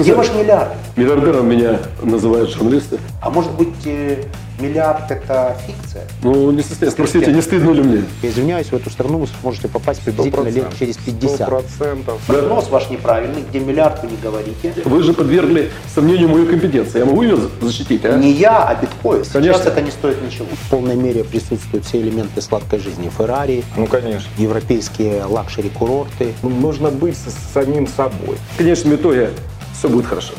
Где ваш миллиард? Миллиардером меня называют журналисты. А может быть, э, миллиард это фикция? Ну, не стесняйтесь, спросите, не стыдно ли мне? Я извиняюсь, в эту страну вы сможете попасть приблизительно лет через 50. процентов. Прогноз ваш неправильный, где миллиард вы не говорите. Вы же подвергли сомнению мою компетенцию. Я могу ее защитить, а? Не я, а биткоин. Сейчас Конечно. это не стоит ничего. В полной мере присутствуют все элементы сладкой жизни. Феррари, Ну, конечно. европейские лакшери-курорты. Ну, Нужно быть с самим собой. В конечном итоге все будет хорошо.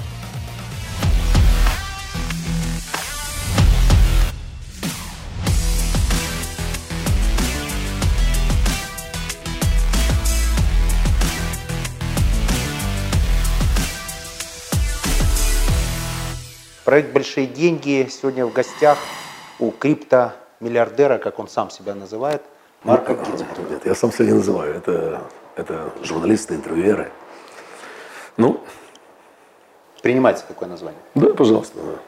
Проект «Большие деньги» сегодня в гостях у криптомиллиардера, как он сам себя называет, Марка Гинзбурга. Нет, я сам себя не называю. Это, это журналисты, интервьюеры. Ну, Принимается такое название. да, пожалуйста. да.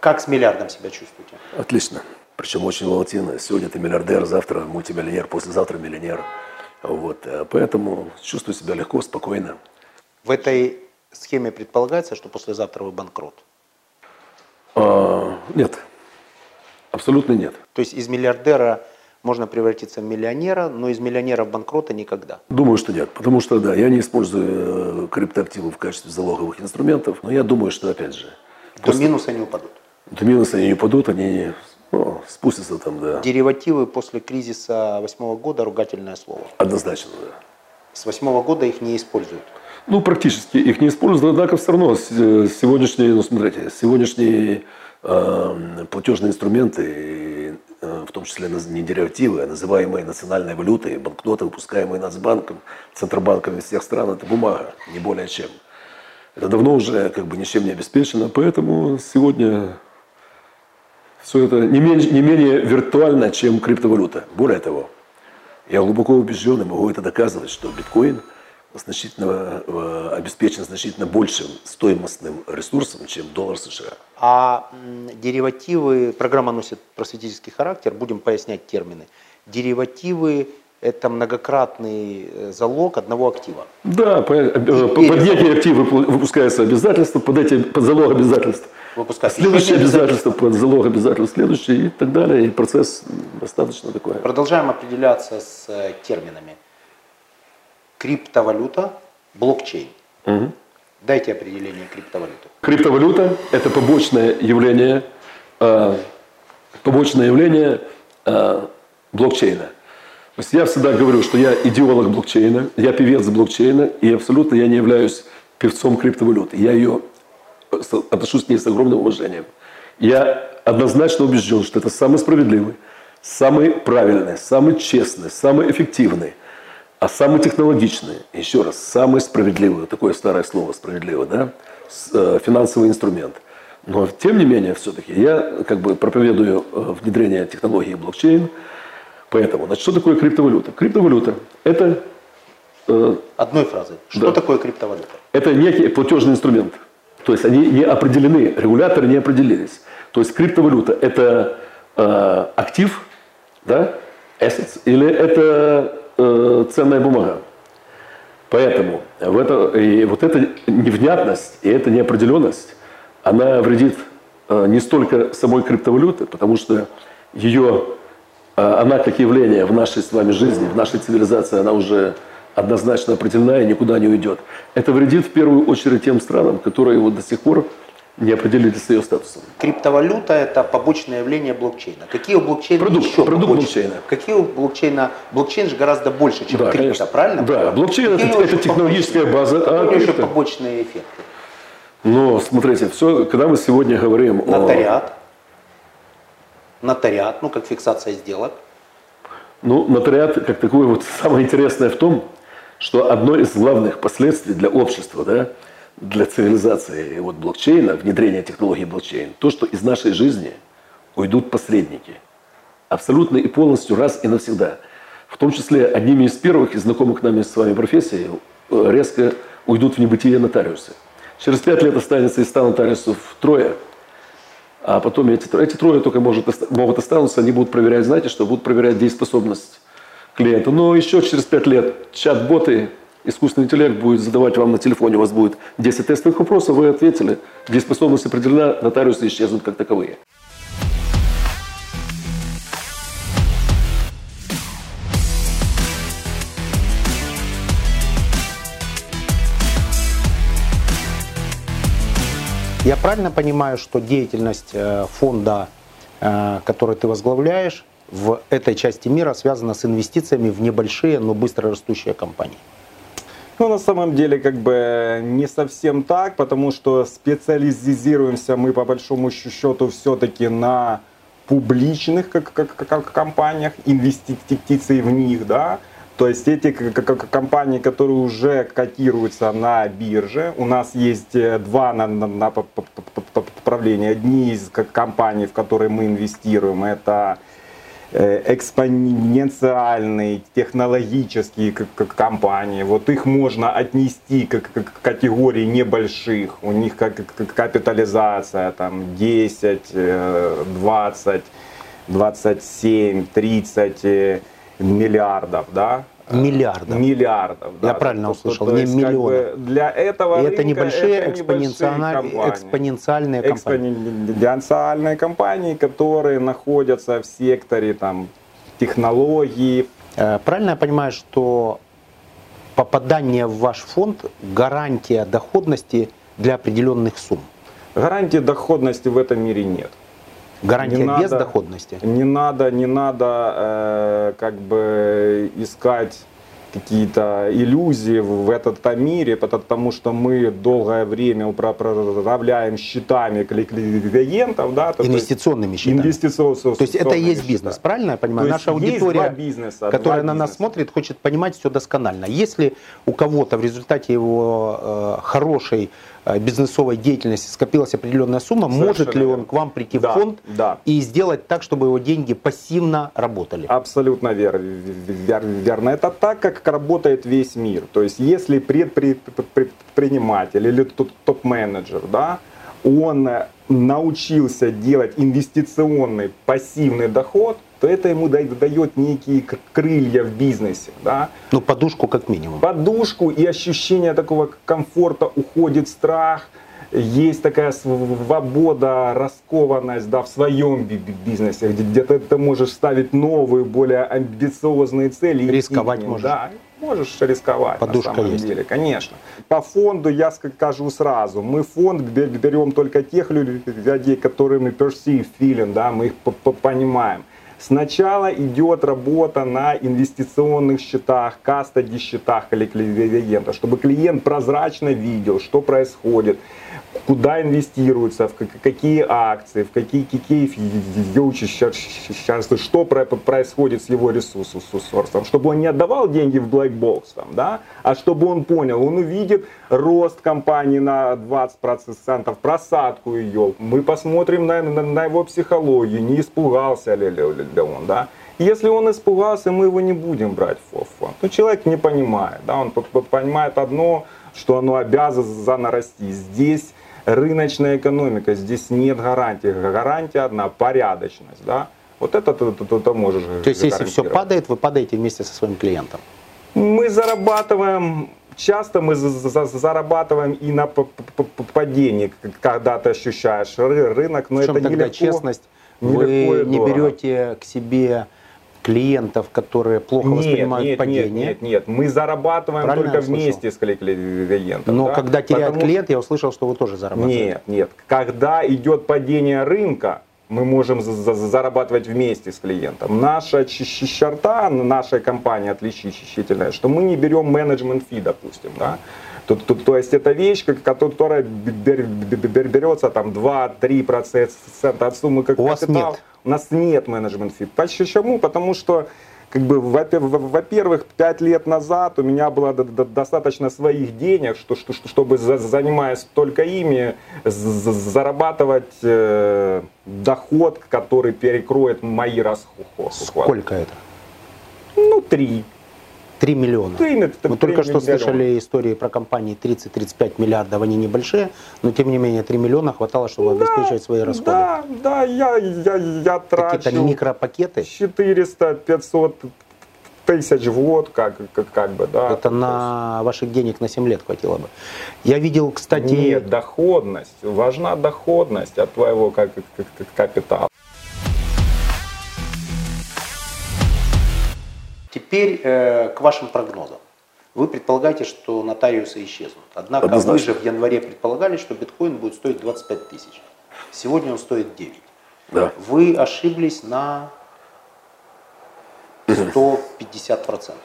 Как с миллиардом себя чувствуете? Отлично. Причем очень волатильно. Сегодня ты миллиардер, завтра мультимиллионер, послезавтра миллионер. Вот. э, Поэтому чувствую себя легко, спокойно. В этой схеме предполагается, что послезавтра вы банкрот. А, нет. Абсолютно нет. То есть из миллиардера можно превратиться в миллионера, но из миллионера в банкрота никогда. Думаю, что нет. Потому что, да, я не использую э, криптоактивы в качестве залоговых инструментов. Но я думаю, что, опять же, До минуса не упадут. до минуса они не упадут, они ну, спустятся там, да. Деривативы после кризиса восьмого года ругательное слово. Однозначно, да. С восьмого года их не используют. Ну, практически их не используют, однако все равно э, сегодняшние, ну, смотрите, сегодняшние э, платежные инструменты, в том числе не деривативы, а называемые национальной валютой, банкноты, выпускаемые Нацбанком, Центробанками всех стран, это бумага, не более чем. Это давно уже как бы ничем не обеспечено, поэтому сегодня все это не менее, не менее виртуально, чем криптовалюта. Более того, я глубоко убежден и могу это доказывать, что биткоин значительно, э, обеспечен значительно большим стоимостным ресурсом, чем доллар США. А деривативы, программа носит просветительский характер, будем пояснять термины. Деривативы – это многократный э, залог одного актива. Да, по- э, под некий актив выпу- выпускается обязательство, под эти под залог обязательств. Выпускать. Следующее обязательство, под залог обязательств, следующее и так далее. И процесс достаточно такой. Продолжаем определяться с терминами. Криптовалюта, блокчейн. Мгм. Дайте определение криптовалюты. Криптовалюта – это побочное явление, э, побочное явление э, блокчейна. То есть я всегда говорю, что я идеолог блокчейна, я певец блокчейна, и абсолютно я не являюсь певцом криптовалюты. Я ее э, отношусь к ней с огромным уважением. Я однозначно убежден, что это самый справедливый, самый правильный, самый честный, самый эффективный, а самый технологичный, еще раз, самый справедливый, вот такое старое слово справедливый, да, э, финансовый инструмент. Но тем не менее, все-таки я как бы проповедую э, внедрение технологии блокчейн. Поэтому, значит, что такое криптовалюта? Криптовалюта – это э, Одной фразой. Что Да. такое криптовалюта? это некий платежный инструмент. То есть они не определены, регуляторы не определились. То есть криптовалюта – это э, актив, да, assets, или это э, ценная бумага. Поэтому в это, и вот эта невнятность и эта неопределенность, она вредит э, не столько самой криптовалюте, потому что ее, э, она как явление в нашей с вами жизни, в нашей цивилизации, она уже однозначно определена и никуда не уйдет. Это вредит в первую очередь тем странам, которые вот до сих пор не определились с ее статусом. Криптовалюта – это побочное явление блокчейна. Какие у блокчейна Продукт, еще продукт блокчейна. Какие у блокчейна? Блокчейн же гораздо больше, чем Да, крипто, конечно. правильно? Да, блокчейн это- это технологическая побочные- база, а Какие еще побочные эффекты? Но смотрите, все, когда мы сегодня говорим о... Нотариат. Нотариат, ну как фиксация сделок. Ну, нотариат, как такое, вот самое интересное в том, что одно из главных последствий для общества, да, для цивилизации и вот блокчейна, внедрения технологии блокчейн, то, что из нашей жизни уйдут посредники. Абсолютно и полностью раз и навсегда. В том числе одними из первых из знакомых нами с вами профессий э, резко уйдут в небытие нотариусы. Через пять лет останется из 100 нотариусов трое, а потом эти, эти трое только может, могут останутся, они будут проверять, знаете что, будут проверять дееспособность клиента. Но еще через пять лет чат-боты искусственный интеллект будет задавать вам на телефоне, у вас будет 10 тестовых вопросов, вы ответили, дееспособность определена, нотариусы исчезнут как таковые. Я правильно понимаю, что деятельность э, фонда, э, который ты возглавляешь, в этой части мира связана с инвестициями в небольшие, но быстро растущие компании? Ну, на самом деле, как бы не совсем так, потому что специализируемся мы по большому счету все-таки на публичных как, как, как компаниях, инвестиции в них, да, то есть эти компании, которые уже котируются на бирже, у нас есть э, два направления. Одни из компаний, в которые мы инвестируем, это э, экспоненциальные технологические компании. Вот их можно отнести к категории небольших. У них капитализация там 10, 20, 27, 30 миллиардов, да? Миллиардов. Миллиардов. Я да, правильно то, услышал, то не есть, миллионов. Как бы для этого И рынка это небольшие это экспоненциальные, компании. экспоненциальные компании. Экспоненциальные компании, которые находятся в секторе там, технологий. Э, Правильно я понимаю, что попадание в ваш фонд гарантия доходности для определенных сумм? Гарантии доходности в этом мире нет. Гарантия Не без надо. доходности? Не надо, не надо э, как бы искать какие-то иллюзии в этом мире, потому что мы долгое время управляем счетами клиентов, да, то есть Инвестиционными счетами? инвестиционными То есть это и есть счета. бизнес, правильно я понимаю? То есть Наша есть аудитория, бизнеса, которая на нас бизнеса. смотрит, хочет понимать все досконально. Если у кого-то в результате его э, хорошей бизнесовой деятельности скопилась определенная сумма, Совершенно может ли он верно. к вам прийти Да, в фонд да. и сделать так, чтобы его деньги пассивно работали? Абсолютно вер- вер- верно. Это так, как работает весь мир. То есть, если предпри- предприниматель или топ- топ-менеджер, да, он э, научился делать инвестиционный пассивный доход, то это ему да- дает некие крылья в бизнесе. Да? Ну, подушку как минимум. подушку и ощущение такого комфорта, уходит страх, есть такая свобода, раскованность да, в своем би- би- бизнесе, где, ты, ты можешь ставить новые, более амбициозные цели. и Рисковать ним. можешь. Да, можешь рисковать Подушка на самом есть. деле, конечно. По фонду я скажу сразу, мы фонд бе- берем только тех людей, которыми perceive feeling, да, мы их понимаем. Сначала идет работа на инвестиционных счетах, кастади счетах или клиента, чтобы клиент прозрачно видел, что происходит, куда инвестируется, в как- какие акции, в какие, какие фьючерсы, что про- происходит с его ресурсом, чтобы он не отдавал деньги в black box, там, да, а чтобы он понял, он увидит рост компании на 20%, просадку ее, мы посмотрим на, на- на его психологию, не испугался ли, ли- ли он, да, если он испугался, мы его не будем брать в фонд. Ну, человек не понимает, да, он понимает одно, что оно обязано расти. Здесь рыночная экономика, здесь нет гарантии. Гарантия одна, порядочность, да. Вот это ты, ты- ты- ты можешь То есть, если все падает, вы падаете вместе со своим клиентом. Мы зарабатываем, часто мы за- за- зарабатываем и на падении, когда ты ощущаешь ры- рынок, но В чем это нелегко. честность? нелегко Вы не дорого. берете к себе клиентов, которые плохо Нет, воспринимают нет, падение. нет, нет, нет, мы зарабатываем Правильно только вместе с кли- клиентом. Но да? когда теряет Потому клиент, я услышал, что вы тоже зарабатываете. Нет, нет. Когда идет падение рынка, мы можем за- за- зарабатывать вместе с клиентом. Наша черта нашей компании отличительная, что мы не берем менеджмент фи, допустим. Да? То, то, то есть это вещь, которая бер- бер- берется там 2-3% от суммы как У вас капитал. нет? У нас нет менеджмент фи. Почему? Потому что как бы, во- во- во-первых, пять лет назад у меня было до- до- достаточно своих денег, что, что, что- чтобы, за- занимаясь только ими, зарабатывать э, доход, который перекроет мои расходы. Сколько это? Ну, три. 3 миллиона. Три, Мы три только что миллиона. слышали истории про компании 30-35 миллиардов, они небольшие, но тем не менее 3 миллиона хватало, чтобы обеспечивать свои расходы. Да, да, я, я, я Какие-то трачу микропакеты. 400-500 тысяч в год, как, как, как бы, да. Это на ваших денег на 7 лет хватило бы. Я видел, кстати... Нет, доходность. Важна доходность от твоего как, как, как капитала. Теперь э, к вашим прогнозам. Вы предполагаете, что нотариусы исчезнут. Однако Однозначно. вы же в январе предполагали, что биткоин будет стоить 25 тысяч. Сегодня он стоит 9. Да. Вы ошиблись на 150 процентов,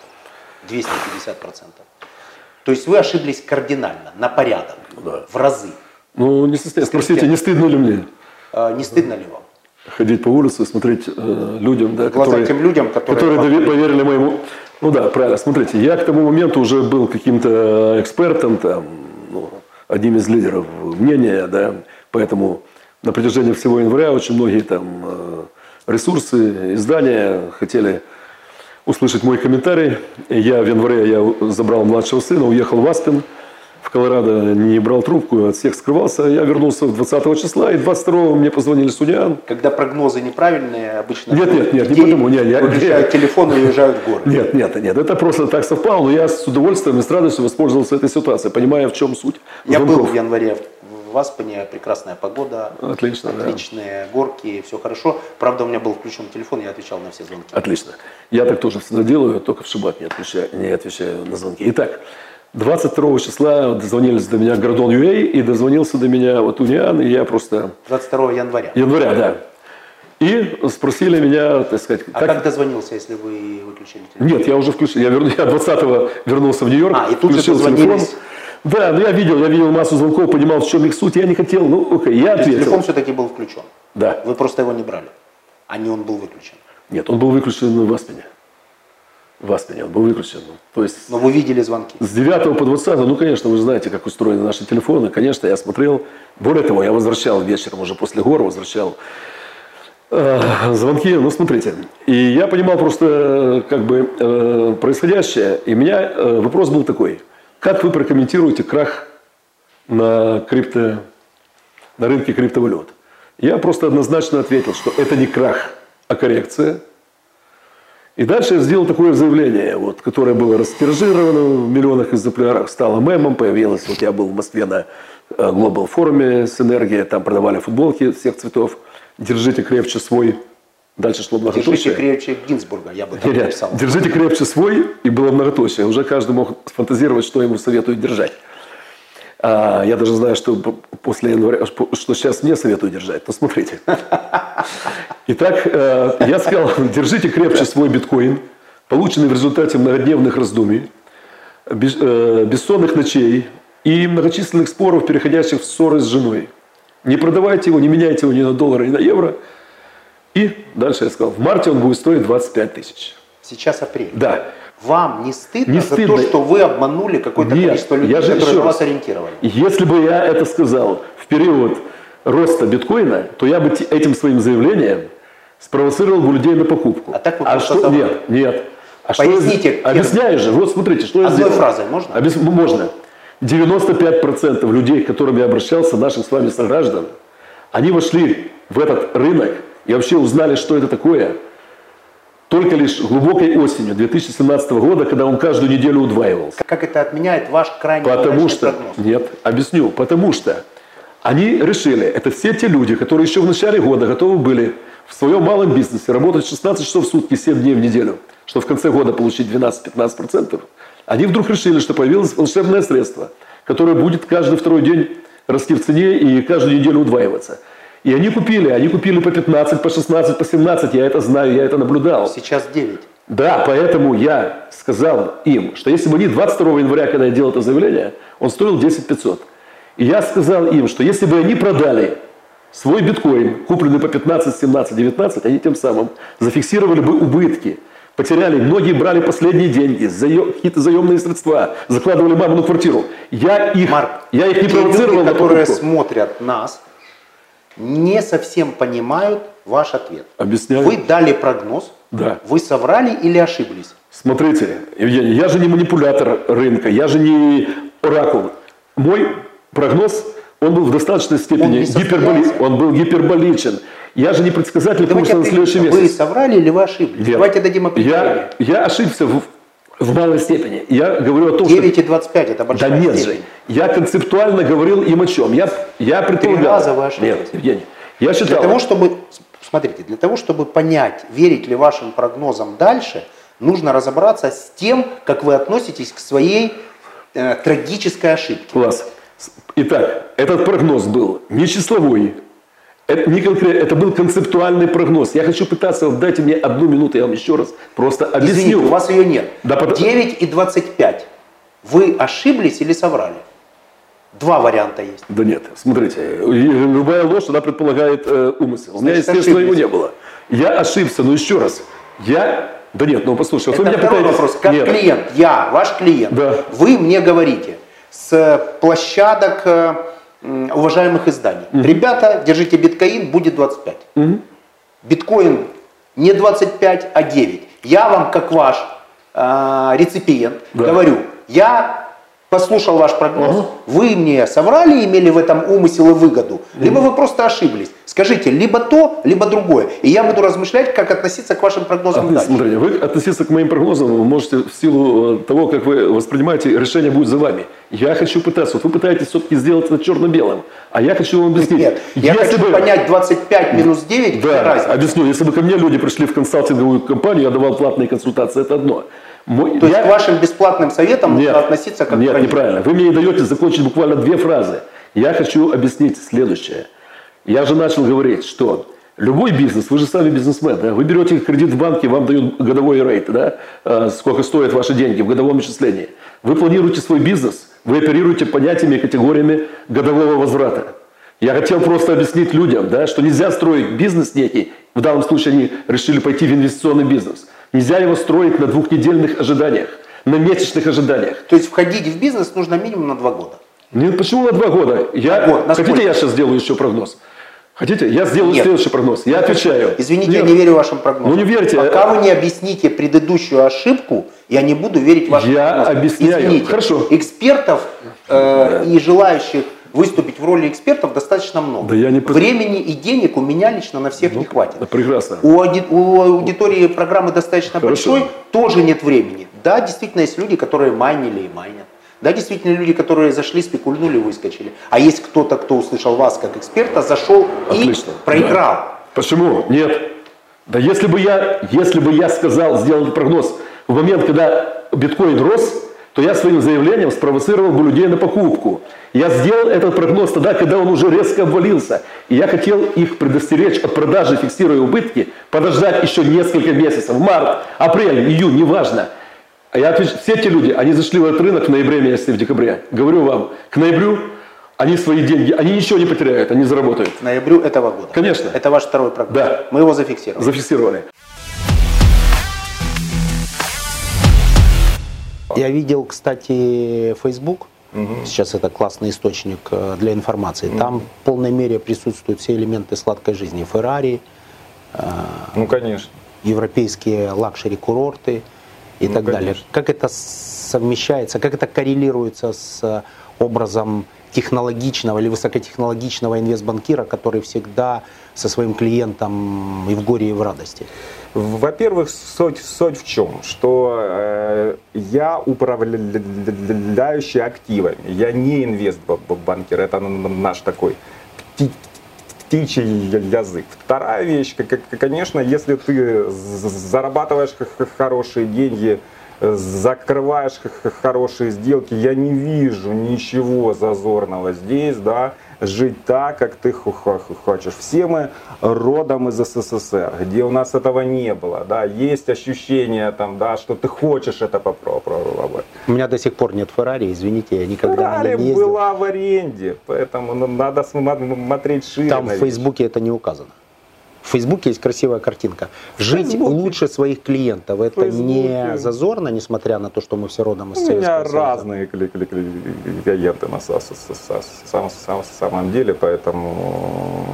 250 процентов. То есть вы ошиблись кардинально, на порядок, Да. в разы. Ну, не спросите, не стыдно ли мне А, Не стыдно ли вам? Ходить по улице, смотреть э, людям, да, глаза которые, тем людям, которые которые поверили моему... Ну да, правильно, смотрите, я к тому моменту уже был каким-то экспертом, там, ну, одним из лидеров мнения, да, поэтому на протяжении всего января очень многие там э, ресурсы, издания хотели услышать мой комментарий. Я в январе я забрал младшего сына, уехал в Аспен, в Колорадо, не брал трубку, от всех скрывался. Я вернулся 20 числа, и 22 мне позвонили Сунян. Когда прогнозы неправильные, обычно Нет, нет, нет, не потому, не, я- выключают нет. телефон и уезжают в горы. Нет, нет, нет, это просто так совпало, но я с удовольствием и с радостью воспользовался этой ситуацией, понимая, в чем суть. Я был звонков. в январе в Аспене, прекрасная погода, Отлично, да. отличные горки, все хорошо. Правда, у меня был включен телефон, я отвечал на все звонки. Отлично. Я так тоже всегда делаю, только в шибак не отвечаю, не отвечаю на звонки. Итак, 22 числа дозвонились до меня Гордон Юэй и дозвонился до меня вот Униан, и я просто... 22 января. Января, да. И спросили меня, так сказать, А как дозвонился, если вы выключили телефон? Нет, я уже включил. Я, верну, я 20-го вернулся в Нью-Йорк. А, и тут же включил дозвонились. Да, ну я видел, я видел массу звонков, понимал, в чем их суть. Я не хотел, ну окей, я То ответил. телефон все-таки был включен. Да. Вы просто его не брали, а не он был выключен. Нет, он был выключен в Аспене. В Аспене он был выключен. То есть Но вы видели звонки. с 9 по 20, ну, конечно, вы знаете, как устроены наши телефоны. Конечно, я смотрел. Более того, я возвращал вечером уже после гор, возвращал э, звонки. Ну, смотрите. И я понимал просто, э, как бы, э, происходящее. И у меня э, вопрос был такой. Как вы прокомментируете крах на, крипто, на рынке криптовалют? Я просто однозначно ответил, что это не крах, а коррекция. И дальше я сделал такое заявление, вот, которое было растиражировано в миллионах экземплярах, стало мемом, появилось. Вот я был в Москве на э, Global форуме с энергией, там продавали футболки всех цветов. Держите крепче свой. Дальше шло Держите многоточие. крепче Гинзбурга, я бы так написал. Держите крепче свой, и было многоточие. Уже каждый мог фантазировать, что ему советуют держать. А, я даже знаю, что после января, что сейчас мне советуют держать. Но смотрите. Итак, э, я сказал, держите крепче свой биткоин, полученный в результате многодневных раздумий, э, бессонных ночей и многочисленных споров, переходящих в ссоры с женой. Не продавайте его, не меняйте его ни на доллар, ни на евро. И дальше я сказал, в марте он будет стоить 25 тысяч. Сейчас апрель. Да. Вам не стыдно Не за стыдно. то, что вы обманули какое-то Нет, количество людей, я же которые вас ориентировали? Если бы я это сказал в период роста биткоина, то я бы этим своим заявлением спровоцировал бы людей на покупку. А так вы просто что? соврали. Нет, нет. А что я Поясните? Объясняю же. Вот смотрите, что я Одной сделал. фразой можно? Объяс- Можно. 95% людей, к которым я обращался, наших с вами сограждан, они вошли в этот рынок и вообще узнали, что это такое, только лишь глубокой осенью 2017 года, когда он каждую неделю удваивался. Как это отменяет ваш крайне Потому что, прогноз? нет, объясню, потому что они решили, это все те люди, которые еще в начале года готовы были в своем малом бизнесе работать 16 часов в сутки, 7 дней в неделю, чтобы в конце года получить 12-15%, они вдруг решили, что появилось волшебное средство, которое будет каждый второй день расти в цене и каждую неделю удваиваться. И они купили, они купили по 15, по 16, по 17, я это знаю, я это наблюдал. Сейчас 9. Да, поэтому я сказал им, что если бы они 22 января, когда я делал это заявление, он стоил 10 500. И я сказал им, что если бы они продали свой биткоин, купленный по 15, 17, 19, они тем самым зафиксировали бы убытки. Потеряли, многие брали последние деньги, заё- какие-то заемные средства, закладывали маму на квартиру. Я их, Марк, я их не провоцировал люди, которые смотрят нас, не совсем понимают ваш ответ. Объясняю. Вы дали прогноз, Да. вы соврали или ошиблись? Смотрите, Евгений, я же не манипулятор рынка, я же не оракул. Мой прогноз он был в достаточной Он степени не гиперболи... он был гиперболичен. Я же не предсказатель Давайте курса на следующий определимся, вы месяц. соврали или вы ошиблись? Нет. Давайте дадим определение. я, я ошибся в, в малой степени. Я говорю о том, 9,25 это что... большая Да нет степень. же. Я концептуально говорил им о чем. Я, я предполагал... раза вы ошиблись. Нет, Евгений. Я Для считал... того, чтобы, смотрите, для того, чтобы понять, верить ли вашим прогнозам дальше, нужно разобраться с тем, как вы относитесь к своей э, трагической ошибке. Класс. Итак, этот прогноз был не числовой, это, не конкрет, это был концептуальный прогноз. Я хочу пытаться, вот дайте мне одну минуту, я вам еще раз просто объясню. Извините, у вас ее нет. Да, потому- 9 и 25. Вы ошиблись или соврали? Два варианта есть. Да нет, смотрите, любая ложь, она предполагает э, умысел. У меня, Значит, естественно, его ошиблись. не было. Я ошибся, но еще раз, я... Да нет, ну послушай, вот Это вы меня второй пытаетесь... вопрос. Как Нет. клиент, я, ваш клиент, Да. вы мне говорите с площадок э, уважаемых изданий. Ребята, держите биткоин, будет 25. Биткоин не 25, а 9. Я вам, как ваш э, реципиент, Да. говорю, я послушал ваш прогноз, Ага. вы мне соврали, имели в этом умысел и выгоду, либо вы просто ошиблись. Скажите, либо то, либо другое. И я буду размышлять, как относиться к вашим прогнозам Отнес- дальше. Смотрите, вы относиться к моим прогнозам вы можете в силу э, того, как вы воспринимаете, решение будет за вами. Я хочу пытаться, вот вы пытаетесь все-таки сделать это черно-белым, а я хочу вам объяснить. Нет, я Если хочу бы- понять 25 минус 9, где Да, разница? объясню. Если бы ко мне люди пришли в консалтинговую компанию, я давал платные консультации, это одно. Мой- То я- есть к вашим бесплатным советам Нет, нужно относиться как к нет, вранью. неправильно. Вы мне не даете закончить буквально две фразы. Я хочу объяснить следующее. Я же начал говорить, что любой бизнес, вы же сами бизнесмен, да, вы берете кредит в банке, вам дают годовой рейт, да, э, сколько стоят ваши деньги в годовом исчислении. Вы планируете свой бизнес, вы оперируете понятиями и категориями годового возврата. Я хотел просто объяснить людям, да, что нельзя строить бизнес некий, в данном случае они решили пойти в инвестиционный бизнес. Нельзя его строить на двухнедельных ожиданиях, на месячных ожиданиях. То есть входить в бизнес нужно минимум на два года. Нет, почему на два года? Я, на хотите, сколько? я сейчас сделаю еще прогноз? Хотите? Я сделаю Нет. следующий прогноз. Я отвечаю. Извините, Нет. я не верю вашим прогнозам. Ну, не верьте. Пока вы не объясните предыдущую ошибку, я не буду верить вашим Я прогнозам. объясняю. Извините, Хорошо. экспертов э, и желающих выступить в роли экспертов достаточно много. Да я не Времени и денег у меня лично на всех не хватит. Да, прекрасно. У, ауди- у аудитории программы достаточно Хорошо. большой, тоже нет времени. Да, действительно есть люди, которые майнили и майнят. Да, действительно люди, которые зашли, спекульнули, выскочили. А есть кто-то, кто услышал вас как эксперта, зашел Отлично. и проиграл. Почему? Нет. Да если бы я, если бы я сказал, сделал прогноз в момент, когда биткоин рос, то я своим заявлением спровоцировал бы людей на покупку. Я сделал этот прогноз тогда, когда он уже резко обвалился. И я хотел их предостеречь от продажи, фиксируя убытки, подождать еще несколько месяцев, март, апрель, июнь, неважно. А я отвечу, все эти люди, они зашли в этот рынок в ноябре месяце, в декабре. Говорю вам, к ноябрю они свои деньги, они ничего не потеряют, они заработают. К ноябрю этого года. Конечно. Это ваш второй прогноз. Да. Мы его зафиксировали. Зафиксировали. Я видел, кстати, Facebook. Сейчас это классный источник э, для информации. Там в полной мере присутствуют все элементы сладкой жизни. Феррари, Ну, конечно. европейские лакшери-курорты и Ну, так далее. конечно. Как это совмещается, как это коррелируется с образом технологичного или высокотехнологичного инвестбанкира, который всегда со своим клиентом и в горе, и в радости? Во-первых, суть, суть в чем? Что э, я управляющий активами, я не инвестбанкер, это наш такой пти- птичий язык. Вторая вещь, конечно, если ты зарабатываешь хорошие деньги, закрываешь хорошие сделки, я не вижу ничего зазорного здесь, да, жить так, как ты хо- хо- хочешь. Все мы родом из СССР, где у нас этого не было, да, есть ощущение там, да, что ты хочешь это попробовать. У меня до сих пор нет Феррари, извините, я никогда Феррари не ездил. была в аренде, поэтому ну, надо см- смотреть шире. Там в. Фейсбуке это не указано. В Фейсбуке есть красивая картинка. Жить Фейсбуке. лучше своих клиентов. Это не зазорно, несмотря на то, что мы все родом из У Советского меня Союза. разные кли- кли- кли- клиенты на са- са- са- са- сам- сам- самом деле, поэтому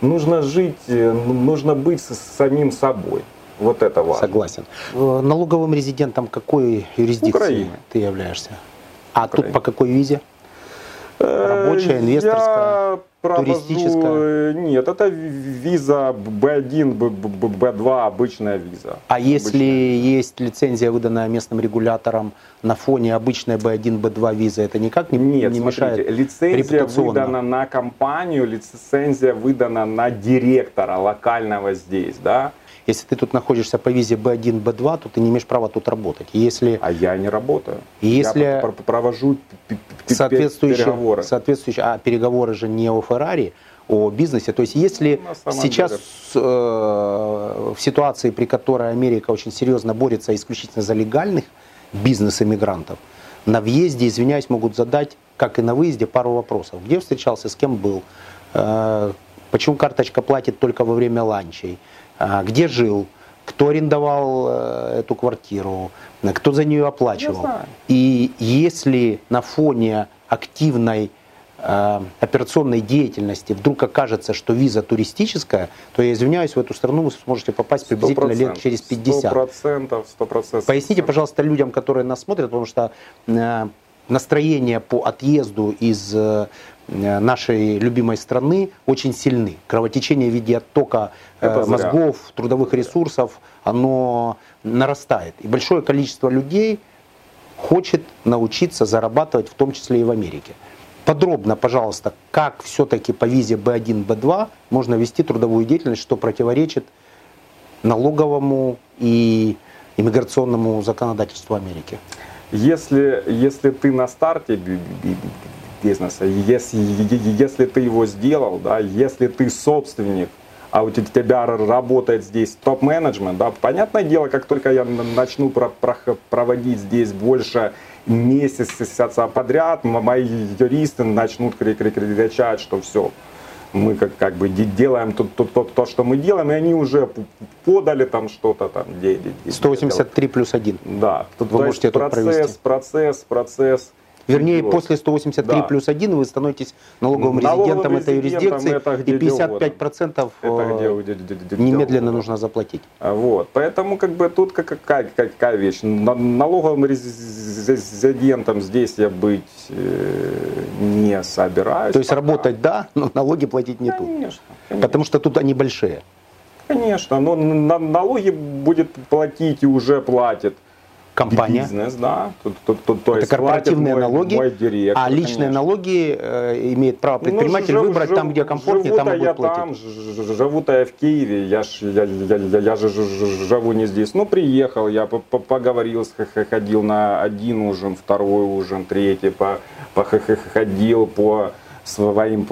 нужно жить, э, нужно быть самим собой. Вот это важно. Согласен. Э, Налоговым резидентом какой юрисдикции Украины. ты являешься? А тут Украины. по какой визе? Рабочая, Э, инвесторская, я туристическая? э, Нет, это виза B1, Б- Б- B2, обычная виза. А если Обычная. есть лицензия, выданная местным регулятором на фоне обычной B1, B2 визы, это никак не, Нет, не смотрите, мешает лицензия выдана на компанию, лицензия выдана на директора локального здесь, да? Если ты тут находишься по визе B1, B2, то ты не имеешь права тут работать. Если А я не работаю. И если- я пр- пр- провожу соответствующие, переговоры. соответствующие, а переговоры же не о Феррари, о бизнесе. То есть если сейчас деле. э, в ситуации, при которой Америка очень серьезно борется исключительно за легальных бизнес-иммигрантов, на въезде, извиняюсь, могут задать, как и на выезде, пару вопросов. Где встречался, с кем был, Э, почему карточка платит только во время ланчей, А где жил, кто арендовал э, эту квартиру, кто за нее оплачивал. И если на фоне активной э, операционной деятельности вдруг окажется, что виза туристическая, то я извиняюсь, в эту страну вы сможете попасть приблизительно лет через 50. Сто процентов, сто процентов. Поясните, пожалуйста, людям, которые нас смотрят, потому что э, настроения по отъезду из нашей любимой страны очень сильны. Кровотечение в виде оттока э, Это зря. мозгов, трудовых ресурсов, оно нарастает. И большое количество людей хочет научиться зарабатывать, в том числе и в Америке. Подробно, пожалуйста, как все-таки по визе B1, B2 можно вести трудовую деятельность, что противоречит налоговому и иммиграционному законодательству Америки. Если, если ты на старте бизнеса, если, если ты его сделал, да, если ты собственник, а у те- тебя работает здесь топ-менеджмент, да, понятное дело, как только я начну про- про- проводить здесь больше месяца подряд, мои юристы начнут кри- кри- кричать, что все, мы как, как бы де- делаем то, то, то, то, что мы делаем, и они уже подали там что-то там. где- где- где- 183 плюс 1. да, Вы то можете есть процесс, провести. процесс, процесс. Вернее, идет. после 183 Да. плюс 1 вы становитесь налоговым, Налоговым резидентом этой юрисдикции, это где и 55% Это где, э, где- где- где- где немедленно дело. нужно заплатить. А Вот, поэтому как бы тут как- какая, какая вещь. На- Налоговым резидентом здесь я быть э, не собираюсь. То есть пока. работать да, но налоги платить не тут. Конечно. Потому что тут они большие. Конечно, но на- налоги будет платить и уже платит Компания. бизнес, да. То, то- то- то Это есть корпоративные мой- налоги, мой директор, а личные конечно. налоги э, имеет право Ну, предприниматель жив- выбрать жив- там, где комфортнее, там и живу-то я будет там, платить. ж- живу-то я в Киеве, я, ж, я, я, я, я же живу не здесь. Ну, приехал, я по- по- поговорил, ходил на один ужин, второй ужин, третий, по, по- ходил по своим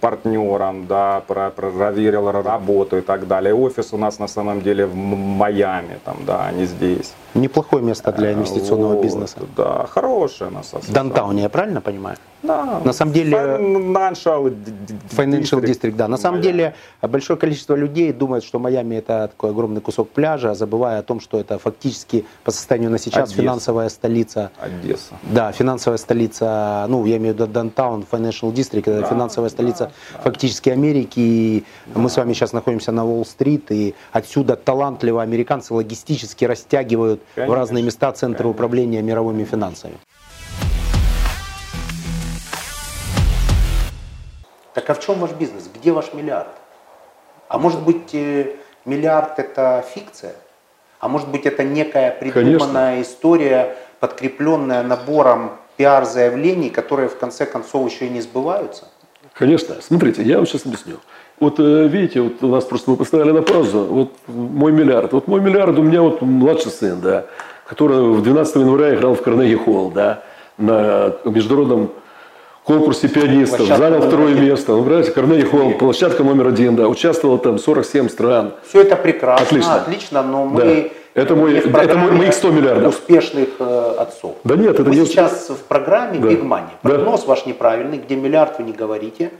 партнерам, да, про- проверил работу и так далее. Офис у нас на самом деле в Майами, там, да, а не здесь. Неплохое место для инвестиционного Вот, бизнеса. Да, хорошее у нас. В Даунтауне, я правильно понимаю? Да. На самом деле- Financial, Financial District. District, да. На самом Майами. деле большое количество людей думает, что Майами это такой огромный кусок пляжа, забывая о том, что это фактически по состоянию на сейчас Одесса. финансовая столица. Одесса. Да, финансовая столица, ну, я имею в виду Даунтаун, Financial District, это Да, финансовая да, столица да. фактически Америки. И мы с вами сейчас находимся на Уолл-стрит, и отсюда талантливо американцы логистически растягивают в Конечно, разные места центры конечно. управления мировыми финансами. Так а в чем ваш бизнес? Где ваш миллиард? А может быть э, миллиард это фикция? А может быть это некая придуманная история, подкрепленная набором пиар-заявлений, которые в конце концов еще и не сбываются? Конечно. Смотрите, я вам сейчас объясню. Вот э, видите, вот у нас просто мы поставили на паузу, вот мой миллиард. Вот мой миллиард у меня вот младший сын, да, который в 12 января играл в Карнеги Холл, да, на международном конкурсе пианистов, Площадка занял второе один. место. Ну, понимаете, Карнеги Холл, площадка номер один, да, участвовало там 47 стран. Все это прекрасно, Отлично. отлично, но мы Да. Это мой- это мой- моих 100 миллиардов. успешных э, отцов. Да нет, это мы не- сейчас в программе Да. Big Money. Да. Прогноз ваш неправильный, где миллиард вы не говорите,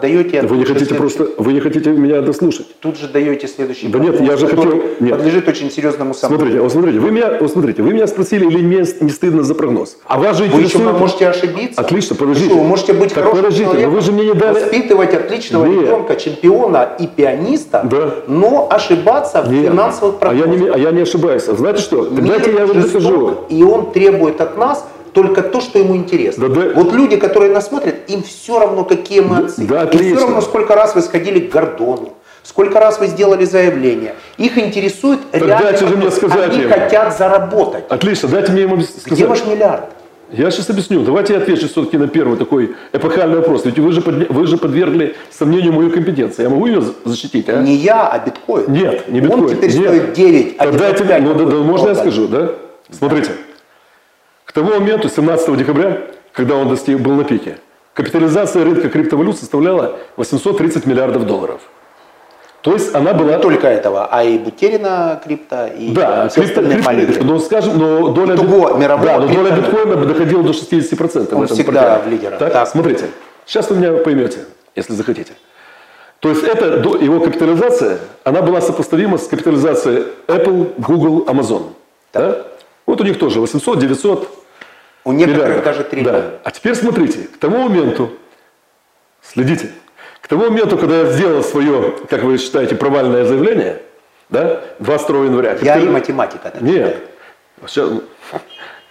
даете Вы не хотите просто, вы не хотите меня дослушать. тут же даете следующий Да нет, я же хотел- нет. подлежит очень серьезному сомнению. Смотрите, вот смотрите, вы меня, вот смотрите, вы меня спросили, или мне не стыдно за прогноз. А вас же Вы еще можете ошибиться. Отлично, подождите. что, Вы можете быть Так хорошим подождите, человеком, вы же мне не дали- воспитывать отличного Нет. ребенка, чемпиона и пианиста, Да. но ошибаться в Нет. финансовых а я, прогнозах. не, а я не ошибаюсь. Знаете что? Мир я вам докажу. И он требует от нас только то, что ему интересно. Да, да. Вот люди, которые нас смотрят, им все равно, какие мы Да, отцы. да, им отлично. все равно, сколько раз вы сходили к Гордону, сколько раз вы сделали заявление. Их интересует реально. дайте же мне сказать Они им. хотят заработать. Отлично, дайте мне ему Где сказать. ваш миллиард? Я сейчас объясню. Давайте я отвечу все-таки на первый такой эпохальный вопрос. Ведь вы же, подня- вы же подвергли сомнению мою компетенцию. Я могу ее за- защитить, а? Не я, а биткоин. Нет, не биткоин. Он теперь Нет. стоит 9, а Тогда дайте 25, мне- ну, да, да, можно я скажу, да? Смотрите. К тому моменту, 17 декабря, когда он был на пике, капитализация рынка криптовалют составляла 830 миллиардов долларов. То есть она была... Не только этого, а и Бутерина крипто, и Да, все крипто, остальные крипто- но скажем, но доля, Итого мирового да, но доля биткоина доходила до 60%. Он в этом всегда в лидерах. Так, Так. смотрите, сейчас вы меня поймете, если захотите. То есть это его капитализация, она была сопоставима с капитализацией Apple, Google, Amazon. Да? Вот у них тоже 800, 900 У некоторых миллиардов. даже триллион. Да. А теперь смотрите, к тому моменту, следите, к тому моменту, когда я сделал свое, как вы считаете, провальное заявление, да, 22 января. Я капитали- и математика. так Нет. Сейчас-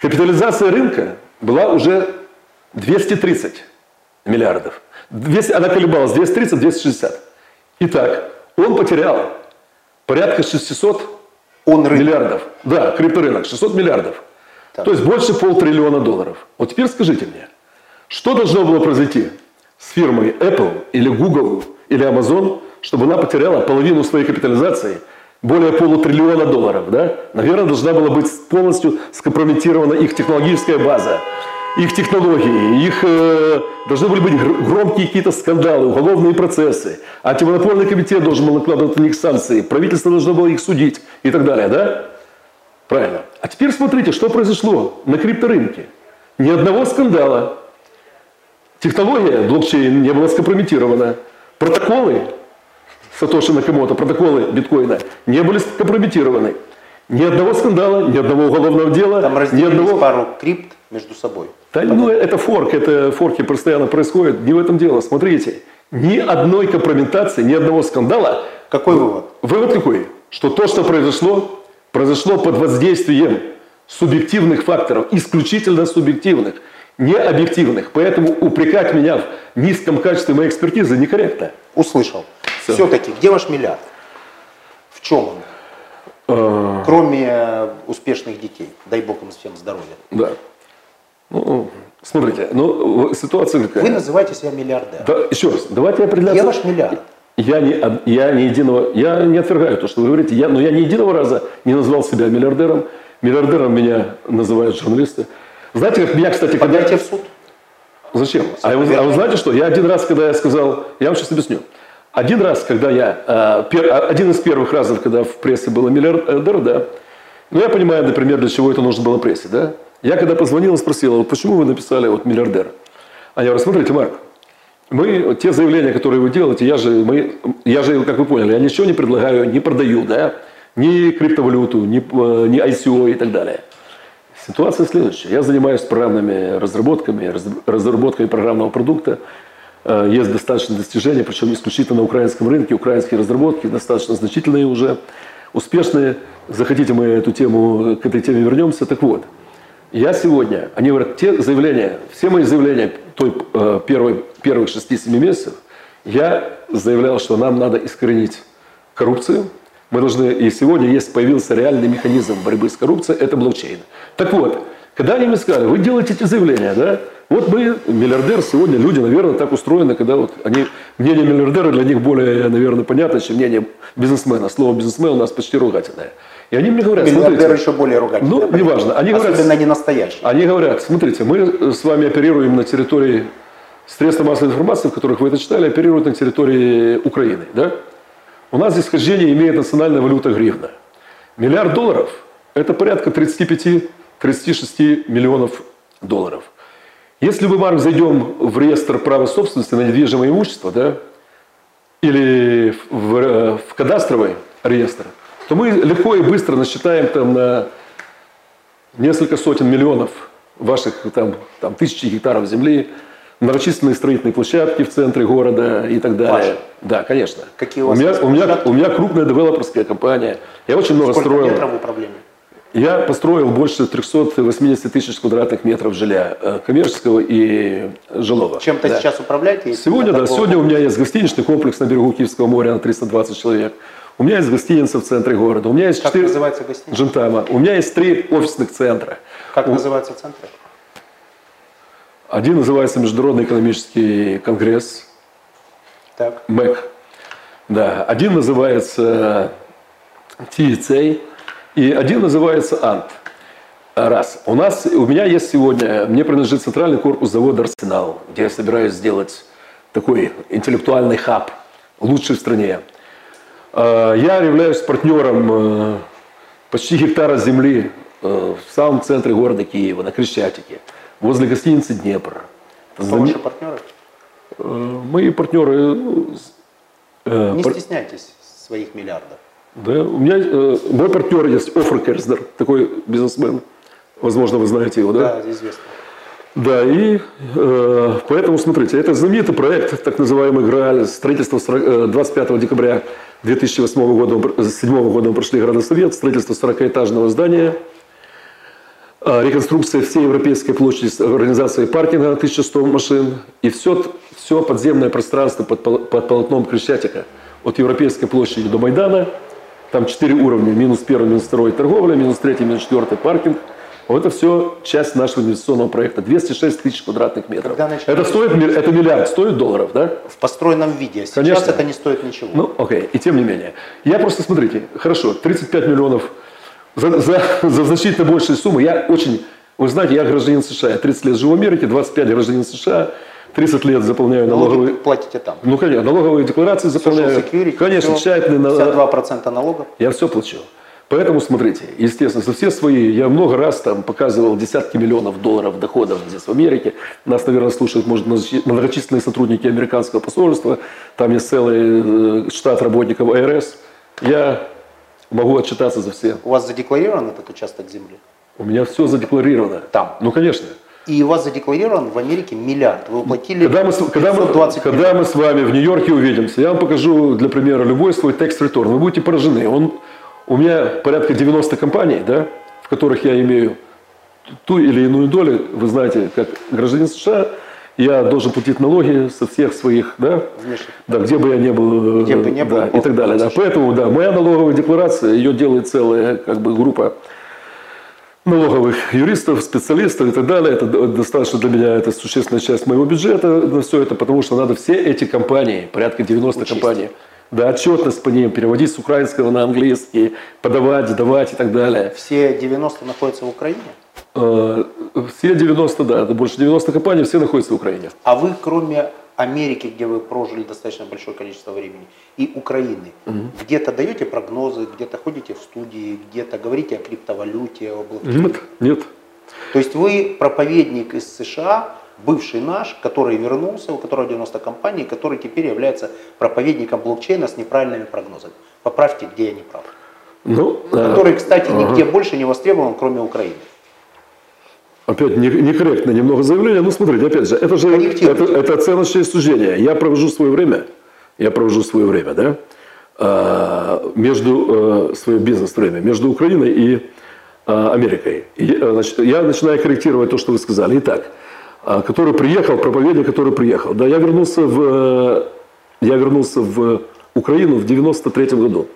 Капитализация рынка была уже 230 миллиардов. 200, она колебалась 230-260. Итак, он потерял порядка 600 Он рынок. миллиардов. Да, крипторынок, 600 миллиардов. Так. То есть больше полтриллиона долларов. Вот теперь скажите мне, что должно было произойти с фирмой Apple или Google или Amazon, чтобы она потеряла половину своей капитализации, более полутриллиона долларов, да? Наверное, должна была быть полностью скомпрометирована их технологическая база, их технологии, их э, должны были быть гр- громкие какие-то скандалы, уголовные процессы. Антимонопольный комитет должен был накладывать на них санкции, правительство должно было их судить и так далее, да? Правильно. А теперь смотрите, что произошло на крипторынке. Ни одного скандала. Технология блокчейн не была скомпрометирована. Протоколы Сатоши Накамото, протоколы биткоина не были скомпрометированы. Ни одного скандала, ни одного уголовного дела, Там ни одного... пару крипт между собой. Да, ну, это форк, это форки постоянно происходят. Не в этом дело. Смотрите, ни одной компрометации, ни одного скандала. Какой вывод? Вывод какой? Что то, что произошло, произошло под воздействием субъективных факторов, исключительно субъективных, не объективных. Поэтому упрекать меня в низком качестве моей экспертизы некорректно. Услышал. Всё. Все-таки, где ваш миллиард? В чем он? Э, Кроме э, успешных детей. Дай бог им всем здоровья. Да. Ну, смотрите, ну, ситуация какая? Вы называете себя миллиардером. Да, еще раз, давайте определяться. Где ваш миллиард? Я не, я не единого, я не отвергаю то, что вы говорите, я, но я ни единого раза не назвал себя миллиардером. Миллиардером меня называют журналисты. Знаете, как меня, кстати, когда... Подайте в суд. Зачем? А вы, а вы знаете что? Я один раз, когда я сказал, я вам сейчас объясню. Один раз, когда я, э, а, один из первых разов, когда в прессе было миллиардер, да, ну я понимаю, например, для чего это нужно было прессе, да. Я когда позвонил и спросил, «А вот почему вы написали вот миллиардер? А я говорю, смотрите, Марк, мы, те заявления, которые вы делаете, я же, мы, я же, как вы поняли, я ничего не предлагаю, не продаю, да, ни криптовалюту, ни, э, ни ICO и так далее. Ситуация следующая. Я занимаюсь программными разработками, раз- разработкой программного продукта. Э, Есть достаточно достижений, причем исключительно на украинском рынке. Украинские разработки достаточно значительные уже, успешные. Захотите, мы эту тему, к этой теме вернемся. Так вот, я сегодня, они говорят, те заявления, все мои заявления той, э, первой, первых 6-7 месяцев, я заявлял, что нам надо искоренить коррупцию. Мы должны, и сегодня есть, появился реальный механизм борьбы с коррупцией, это блокчейн. Так вот, когда они мне сказали, вы делаете эти заявления, да? Вот мы, миллиардер, сегодня люди, наверное, так устроены, когда вот они, мнение миллиардера для них более, наверное, понятно, чем мнение бизнесмена. Слово бизнесмен у нас почти ругательное. И они мне говорят, Миллиардер смотрите, еще более ругательный. Ну, неважно. Они говорят- Особенно не настоящий. они говорят, смотрите, мы с вами оперируем на территории средства массовой информации, в которых вы это читали, оперируют на территории Украины. Да? У нас здесь схождение имеет национальная валюта гривна. Миллиард долларов – это порядка 35-36 миллионов долларов. Если мы, Марк, зайдем в реестр права собственности на недвижимое имущество, да, или в, э, в кадастровый реестр, то мы легко и быстро насчитаем там на несколько сотен миллионов ваших там, там тысячи гектаров земли, многочисленные строительные площадки в центре города и так далее. Ваши? Да, конечно. Какие у вас меня, есть у, меня, у меня крупная девелоперская компания. Я очень много Сколько строил. метров в управлении? Я построил больше 380 тысяч квадратных метров жилья э, коммерческого и жилого. Чем-то Да. сейчас управляете? Сегодня, да, Такого- сегодня у меня есть гостиничный комплекс на берегу Киевского моря на 320 человек. У меня есть гостиница в центре города. У меня есть Как четыре... называется гостиница? Джентама. У меня есть три офисных центра. Как У- называется центр? Один называется Международный экономический конгресс, Так. МЭК. Да. Один называется TECA и один называется АНТ. Раз. У нас, у меня есть сегодня, мне принадлежит центральный корпус завода «Арсенал», где я собираюсь сделать такой интеллектуальный хаб, лучший в стране. Э, Я являюсь партнером э, почти гектара земли э, в самом центре города Киева, на Крещатике, возле гостиницы «Днепр». Кто Знаме- ваши партнеры? Мои партнеры, Не пар- стесняйтесь своих миллиардов. да, у меня э, мой партнер есть Офр Керснер, такой бизнесмен. Возможно, вы знаете его, да? Да, известно. Да, и э, поэтому, смотрите, это знаменитый проект, так называемый ГРААЛь, строительство 40, э, 25 декабря 2008 года, 2007 года мы прошли Градосовет, строительство 40-этажного здания, э, реконструкция всей европейской площади с организацией паркинга на 1100 машин, и все, все подземное пространство под, под полотном Крещатика, от Европейской площади до Майдана, там четыре уровня, минус первый, минус второй торговля, минус третий, минус четвертый паркинг. Вот это все часть нашего инвестиционного проекта. 206 тысяч квадратных метров. Когда Это стоит, миль- это миллиард, стоит долларов, да? В построенном виде. Сейчас Конечно. это не стоит ничего. Ну, окей, и тем не менее. Я просто, смотрите, хорошо, 35 миллионов за, за, за значительно большие суммы. Я очень, вы знаете, я гражданин США. Я 30 лет живу в Америке, 25 гражданин США, 30 лет заполняю Налоги налоговые... платите там. Ну, конечно, налоговые декларации заполняю. Security, Конечно, всё, тщательно. на- 52% налогов. Я все плачу. Поэтому смотрите, естественно, за все свои, я много раз там показывал десятки миллионов долларов доходов здесь в Америке. Нас, наверное, слушают, может, многочи- многочисленные сотрудники американского посольства. Там есть целый э, штат работников АРС. Я могу отчитаться за все. У вас задекларирован этот участок земли? У меня все задекларировано. Там. Ну, конечно. И у вас задекларирован в Америке миллиард. Вы уплатили Когда мы, с- когда, мы, 520 когда мы с вами в Нью-Йорке увидимся, я вам покажу, для примера, любой свой текст-реторн. Вы будете поражены. Он, у меня порядка 90 компаний, да, в которых я имею ту или иную долю. Вы знаете, как гражданин США, я должен платить налоги со всех своих, да, Внешних. да, где бы я не был, Где бы не был, да, и так далее. Да. Поэтому, да, моя налоговая декларация, ее делает целая как бы группа налоговых юристов, специалистов и так далее. Это достаточно для меня, это существенная часть моего бюджета на все это, потому что надо все эти компании, порядка 90 Учесть. компаний, да, отчетность по ним, переводить с украинского на английский, подавать, сдавать и так далее. Все 90 находятся в Украине. Э, Все 90, да, это больше 90 компаний, все находятся в Украине. А вы, кроме Америки, где вы прожили достаточно большое количество времени, и Украины, где-то даете прогнозы, где-то ходите в студии, где-то говорите о криптовалюте, о блокчейне? Нет, нет. То есть вы проповедник из США, бывший наш, который вернулся, у которого 90 компаний, который теперь является проповедником блокчейна с неправильными прогнозами. Поправьте, где я не прав. Ну, э, Который, кстати, ага. нигде больше не востребован, кроме Украины. Опять не- некорректно немного заявление. Ну, смотрите, опять же, это же это, это оценочное суждение. Я провожу свое время, я провожу свое время, да, а, между, э, свое бизнес-время, между Украиной и а, Америкой. И, э, значит, я начинаю корректировать то, что вы сказали. Итак, а, который приехал, проповедник, который приехал. Да, я вернулся в, э, я вернулся в Украину в 93 году.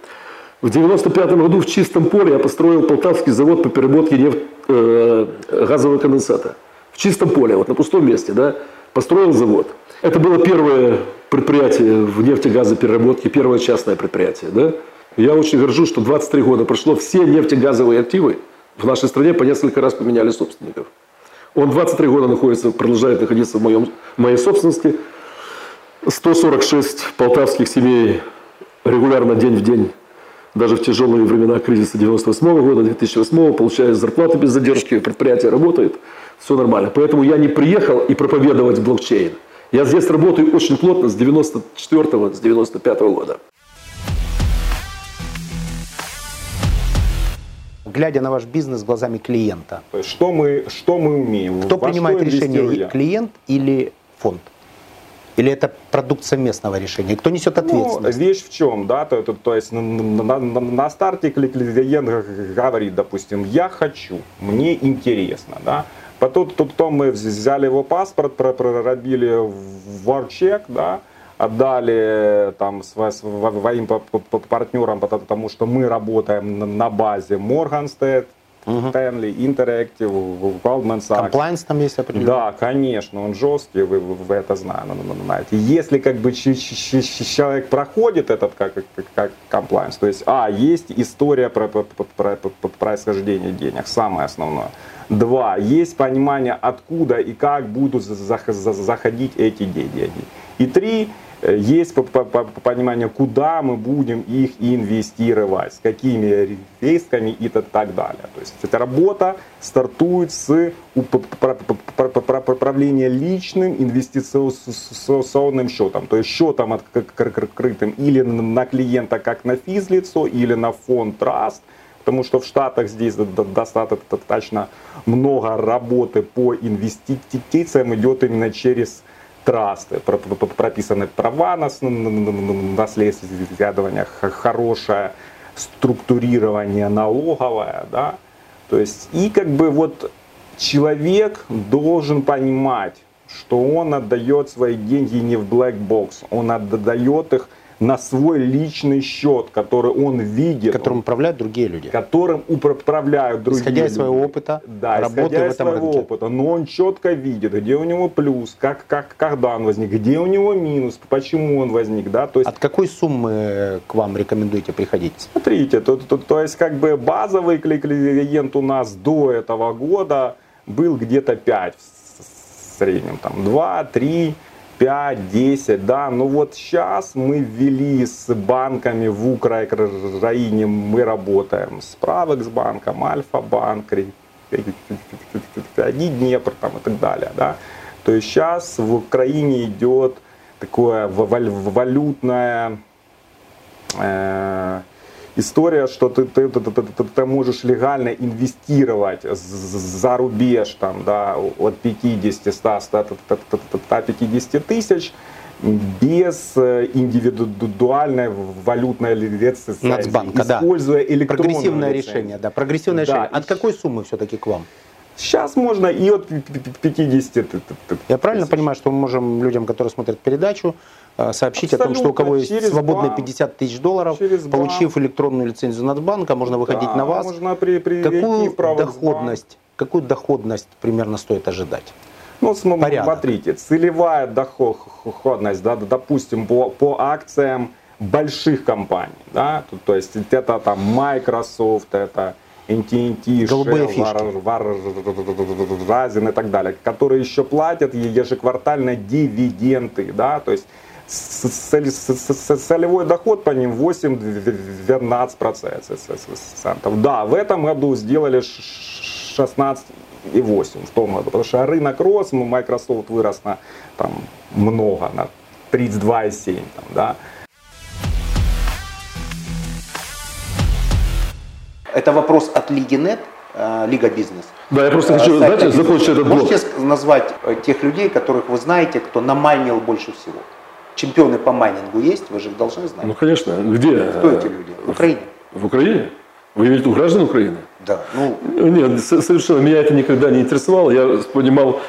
В 95 году в чистом поле я построил Полтавский завод по переработке нефть, э, газового конденсата. В чистом поле, вот на пустом месте, да, построил завод. Это было первое предприятие в нефтегазопереработке, первое частное предприятие, да. Я очень горжусь, что 23 года прошло, все нефтегазовые активы в нашей стране по несколько раз поменяли собственников. Он 23 года находится, продолжает находиться в, моем, моей собственности. 146 полтавских семей регулярно день в день, даже в тяжелые времена кризиса 98 года, 2008 получают зарплату без задержки, предприятие работает, все нормально. Поэтому я не приехал и проповедовать блокчейн. Я здесь работаю очень плотно с 94 с 95 года. Глядя на ваш бизнес глазами клиента, что мы, что мы умеем? кто Во принимает решение, я? клиент или фонд? Или это продукт совместного решения? Кто несет Ну, ответственность? вещь в чем, да, то, то, то есть на, на- на- на старте клиент говорит, допустим, я хочу, мне интересно, да, потом, потом мы взяли его паспорт, про- проробили ворчек, да, отдали там сво- сво- своим партнерам, потому что мы работаем на- базе Morgan Stanley, Interactive, Goldman Sachs. Комплайнс там есть определенный? Да, конечно, он жесткий, вы, вы- вы это зна- ну, ну, знаете. Если как бы человек проходит этот как, как, compliance, то есть, а, есть история про, про, про- про- про происхождение денег, самое основное. Два, есть понимание, откуда и как будут за- за- за- заходить эти деньги. И три, есть по- по- по- понимание, куда мы будем их инвестировать, с какими рисками и так далее. То есть эта работа стартует с уп- пр- пр- пр- пр- управления личным инвестиционным счетом, то есть счетом открытым или на клиента как на физлицо, или на фонд Trust, потому что в Штатах здесь достаточно много работы по инвестициям идет именно через трасты, Про- про- про- прописаны права на с- на- на- на- наследование, х- хорошее структурирование налоговое, да, то есть и как бы вот человек должен понимать, что он отдает свои деньги не в black box, он отдает их на свой личный счет, который он видит, Которым управляют другие люди. которым управляют другие Исходя из люди. своего опыта, да, работы исходя в из этом своего рынке. опыта, но он четко видит, где у него плюс, как, как, когда он возник, где у него минус, почему он возник, да, то есть От какой суммы к вам рекомендуете приходить? Смотрите, то, то, то есть как бы базовый кли- клиент у нас до этого года был где-то 5 в среднем, там 2, 3, 5, 10, да, но вот сейчас мы ввели с банками в Украине, мы работаем с Правекс банком, Альфа-банк, один Днепр там и так далее, да. То есть сейчас в Украине идет такое валютное э, история, что ты, ты, ты, ты- ты- ты можешь легально инвестировать за рубеж там, да, от 50, 100, 100, 150 тысяч без э, индивидуальной валютной лицензии, Нацбанка, да. используя электронную Прогрессивное лицензию. решение, да, прогрессивное Да, решение. От какой суммы все-таки к вам? Сейчас можно и от пи- пи- пи- 50 ты- ты- ты- Я правильно понимаю, что мы можем людям, которые смотрят передачу, э, сообщить о том, что у кого есть Абсолютно, через свободные банк. 50 тысяч долларов, Через банк. получив электронную лицензию Нацбанка, можно выходить Да, на вас. Можно при, при Какую доходность, какую доходность примерно стоит ожидать? Ну, Порядок. смотрите, целевая доходность, да, допустим, по, по акциям больших компаний, да, то, то есть это там Microsoft, это Голубые Shell, Verizon и так далее, которые еще платят ежеквартально дивиденды, да, то есть с- с- с- с- целевой доход по ним 8-12 процентов. Да, в этом году сделали ш- ш- 16,8 в том году, потому что рынок рос, Microsoft вырос на там, много, на 32,7, там, да. Это вопрос от Лиги Нет, э, Лига Бизнес. Да, я просто Э, хочу, знаете, закончить этот блок. Можете назвать э, тех людей, которых вы знаете, кто намайнил больше всего? Чемпионы по майнингу есть, вы же их должны знать. Ну, конечно. Где? Кто эти люди? В Украине. В Украине? Вы имеете виду граждан Украины? Да. Ну, Нет, совершенно меня это никогда не интересовало. Я понимал,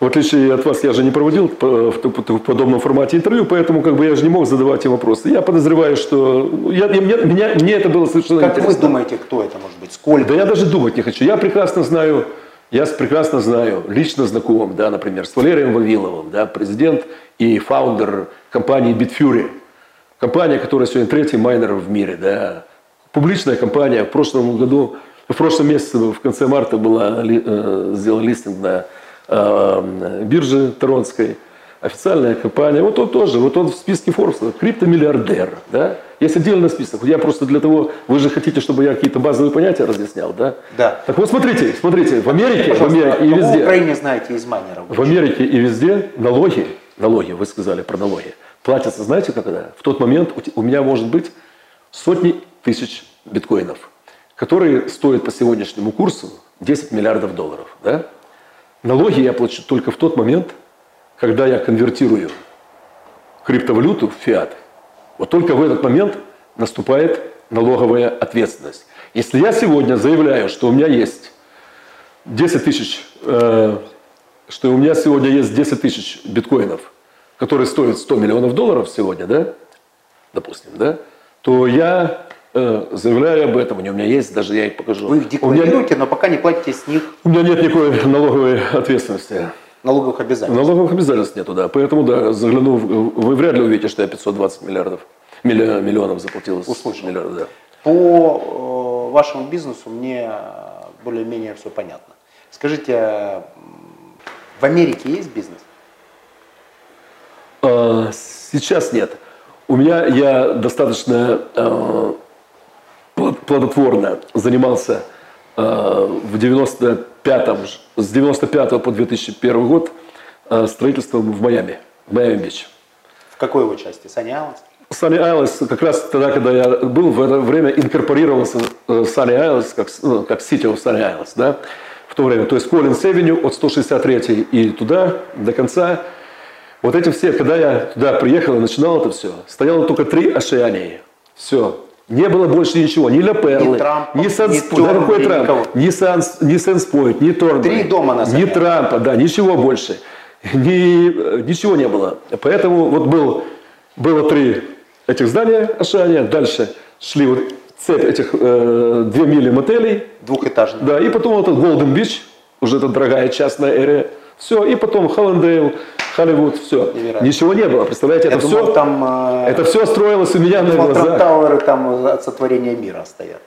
в отличие от вас, я же не проводил в подобном формате интервью, поэтому как бы я же не мог задавать им вопросы. Я подозреваю, что я, я- мне, меня, мне это было совершенно как вы интересно. думаете, кто это может быть? Сколько? Да я даже думать не хочу. Я прекрасно знаю, я прекрасно знаю, лично знаком, да, например, с Валерием Вавиловым, да, президент и фаундер компании Bitfury. Компания, которая сегодня третий майнер в мире, да. Публичная компания. В прошлом году, в прошлом месяце, в конце марта была э, сделан листинг на э, бирже Торонской. Официальная компания. Вот он тоже, вот он в списке Forbes, криптомиллиардер, да. Есть отдельный список. Я просто для того, вы же хотите, чтобы я какие-то базовые понятия разъяснял, да? Да. Так вот смотрите, смотрите, в Америке, в Америке и в везде. Украине знаете из майнеров? В Америке и везде налоги, налоги, вы сказали про налоги, платятся, знаете, когда? В тот момент у меня может быть сотни тысяч биткоинов, которые стоят по сегодняшнему курсу 10 миллиардов долларов. Да? Налоги я плачу только в тот момент, когда я конвертирую криптовалюту, фиат, вот только в этот момент наступает налоговая ответственность. Если я сегодня заявляю, что у меня есть 10 тысяч, э, что у меня сегодня есть 10 тысяч биткоинов, которые стоят 100 миллионов долларов сегодня, да, допустим, да, то я э, заявляю об этом, у меня есть, даже я их покажу. Вы их у, меня, декларируете, но пока не платите с них у меня нет никакой налоговой ответственности. Налоговых обязательств. Налоговых обязательств нету, да. Поэтому, да, заглянув, вы вряд ли увидите, что я 520 миллиардов, милли- миллионов заплатил. Услышал. Миллиардов, да. По э, вашему бизнесу мне более-менее все понятно. Скажите, э, в Америке есть бизнес? А, Сейчас нет. У меня я достаточно э, плод- плодотворно занимался в 95-м, ж- с 95 по 2001 год э, строительством в Майами, в Майами-Бич. В какой его части? Sunny Isles? Sunny Isles, как раз тогда, когда я был, в это время инкорпорировался э, Sunny Isles, как, ну, как City of Sunny Isles, да, в то время. То есть Коллинс Эвеню от 163 и туда, до конца. Вот эти все, когда я туда приехал и начинал это все, стояло только три Ашиании. Все. Не было больше ничего, ни Ля Перлы, Трампа, ни ни Санспойт, да, какой Торнбери, Трамп, никого. ни, Санс, ни ни Торнбери, Три дома на ни. Трампа, да, ничего больше. Ни, э, ничего не было. Поэтому вот был, было три этих здания Ашания, дальше шли вот цепь этих э, две мили мотелей, Двухэтажный. да, и потом вот этот Голден Бич, уже это дорогая частная эрия, все, и потом Холландейл, Холливуд, все. Невероятно. Ничего не было, представляете, Я это думал, все, там, э, это все строилось у меня на думал, глазах. Трамп-тауэры там от сотворения мира стоят.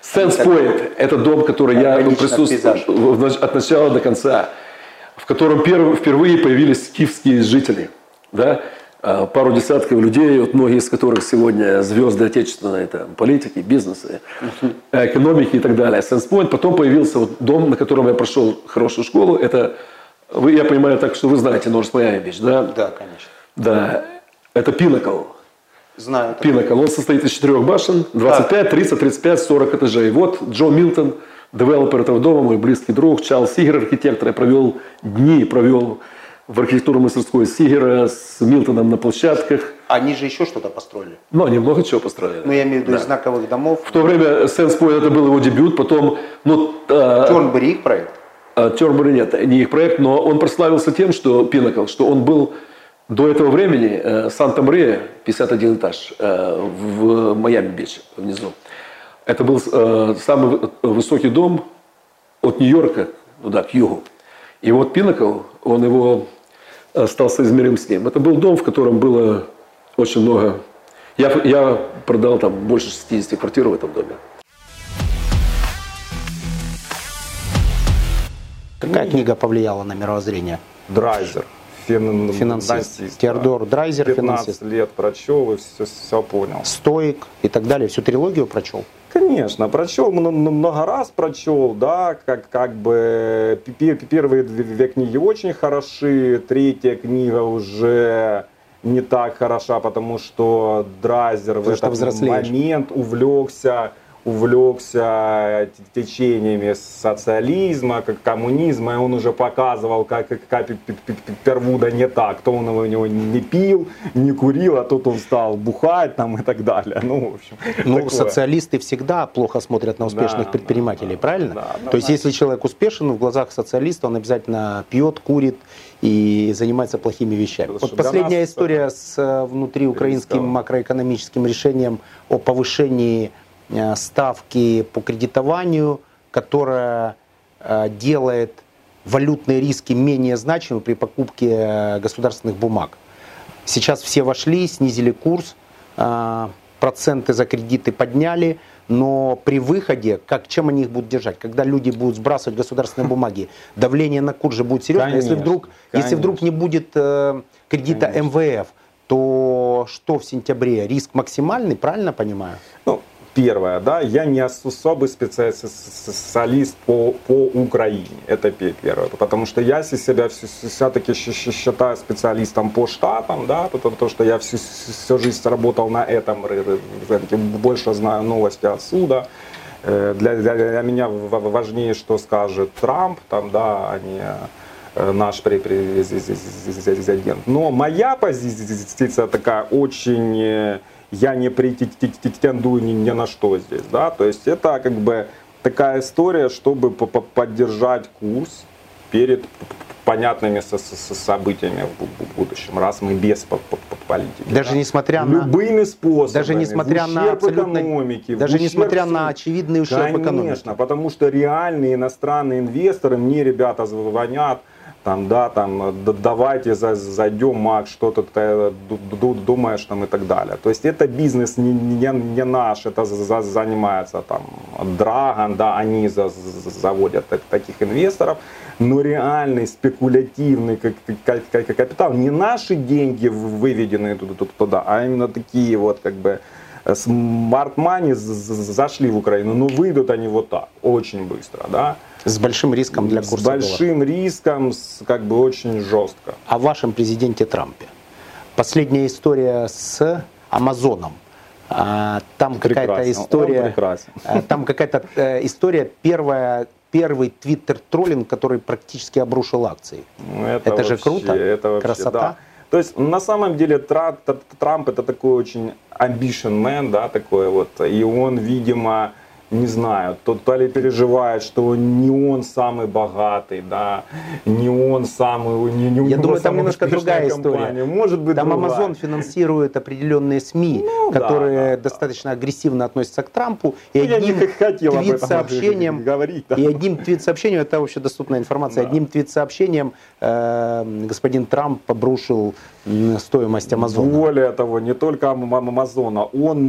Сенспойнт – это дом, который я Органично присутствовал пейзаж. от начала до конца, в котором перв- впервые появились киевские жители. Да? А, Пару десятков людей, вот многие из которых сегодня звезды отечественной там, политики, бизнеса, экономики и так далее. Сенспойнт. Потом появился вот дом, на котором я прошел хорошую школу. Это, вы, я понимаю так, что вы знаете Норс Майами Бич, да? Да, конечно. Да. Это Пинакл. Знаю. Пинакл. Он состоит из четырех башен, 25, 30, 35, 40 этажей. Вот Джо Милтон, девелопер этого дома, мой близкий друг, Чарльз Сигер, архитектор. Я провел дни, провел в архитектурно-мастерской Сигера с Милтоном на площадках. Они же еще что-то построили. Но они много чего построили. Ну, я имею в виду Да. знаковых домов. В то время Сенспойнт это был его дебют, потом, ну, а, Торнбери их проект. А, Тёрнбери нет, не их проект, но он прославился тем, что Пинакл, что он был до этого времени э, Санта-Мария, 51 этаж, э, в Майами-Бич, внизу. Это был э, самый вы- высокий дом от Нью-Йорка, ну да, к югу. И вот Пинакл, он его стал соизмерим с ним. Это был дом, в котором было очень много... Я, я продал там больше 60 квартир в этом доме. Какая книга повлияла на мировоззрение? Драйзер. Фин- Финансист. финансист, Теодор да. Драйзер, 15 финансист. лет прочел и все, все понял. Стоик и так далее. Всю трилогию прочел? Конечно, прочел, мно- мно- много раз прочел, да, как, как бы первые две книги очень хороши, третья книга уже не так хороша, потому что Драйзер в Потому что этот взрослеешь. момент увлекся увлекся течениями социализма, как коммунизма, и он уже показывал, как, как Первуда не так, то он его него не пил, не курил, а тут он стал бухать там и так далее. Ну, в общем, Ну, такое. социалисты всегда плохо смотрят на успешных Да, предпринимателей, да, правильно? да, да, То есть, да. если человек успешен, в глазах социалиста он обязательно пьет, курит и занимается плохими вещами. Потому Вот последняя нас история с э, внутриукраинским макроэкономическим решением о повышении ставки по кредитованию, которая э, делает валютные риски менее значимы при покупке э, государственных бумаг. Сейчас все вошли, снизили курс, проценты за кредиты подняли, но при выходе, как, чем они их будут держать? Когда люди будут сбрасывать государственные бумаги, давление на курс же будет серьезно. Если Конечно, вдруг, если вдруг не будет э, кредита МВФ, то что в сентябре? Риск максимальный, правильно понимаю? Ну, первое, да, я не особый специалист по, по Украине. Это пе- первое. Потому что я се- себя все-таки считаю специалистом по штатам, да, потому что я всю, всю жизнь работал на этом ры- ры- рынке, больше знаю новости отсюда. Э, Для, для, для меня важнее, что скажет Трамп, там, да, а не э, наш пре- президент. Но моя позиция такая очень, э, я не претендую ни, ни на что здесь, да, то есть это как бы такая история, чтобы по- по- поддержать курс перед понятными со- со- со- событиями в бу- бу- будущем, раз мы без по- по- по- политики. Даже да. несмотря на... Любыми способами. Даже несмотря на абсолютно... экономике, в Даже несмотря всему. на очевидный ущерб Конечно, экономике. потому что реальные иностранные инвесторы, мне ребята звонят, там, да, там, «Да- давайте за- зайдем, Макс, что-то ты ду- думаешь там и так далее. То есть это бизнес не, не, не наш, это за- занимается там Драгон, да, они за- за- заводят так- таких инвесторов, но реальный спекулятивный как- капитал, не наши деньги выведенные туда- а именно такие вот как бы смарт мани зашли в Украину, но выйдут они вот так, очень быстро, да, С большим риском для с курса доллара. большим риском, с, как бы очень жестко. О вашем президенте Трампе. Последняя история с Амазоном. А, Там какая-то история. а, Там какая-то э, история первая первый твиттер-троллинг, который практически обрушил акции. Ну, Это же круто. Это вообще, Красота. да. То есть на самом деле Тра- Т- Трамп это такой очень ambition man, да, такой вот, и он, видимо, не знаю, то, то ли переживает, что не он самый богатый, да, не он самый, не, не Я думаю, там немножко другая история. компания. Может быть, Там другая. Amazon финансирует определенные СМИ, Ну, да, которые да, да. достаточно агрессивно относятся к Трампу. И Ну, я не одним хотел твит-сообщением говорить, да. И одним твит-сообщением, это вообще доступная информация, Да. одним твит-сообщением э, господин Трамп обрушил стоимость Амазона. Более того, не только Ам- Ам- Амазона, он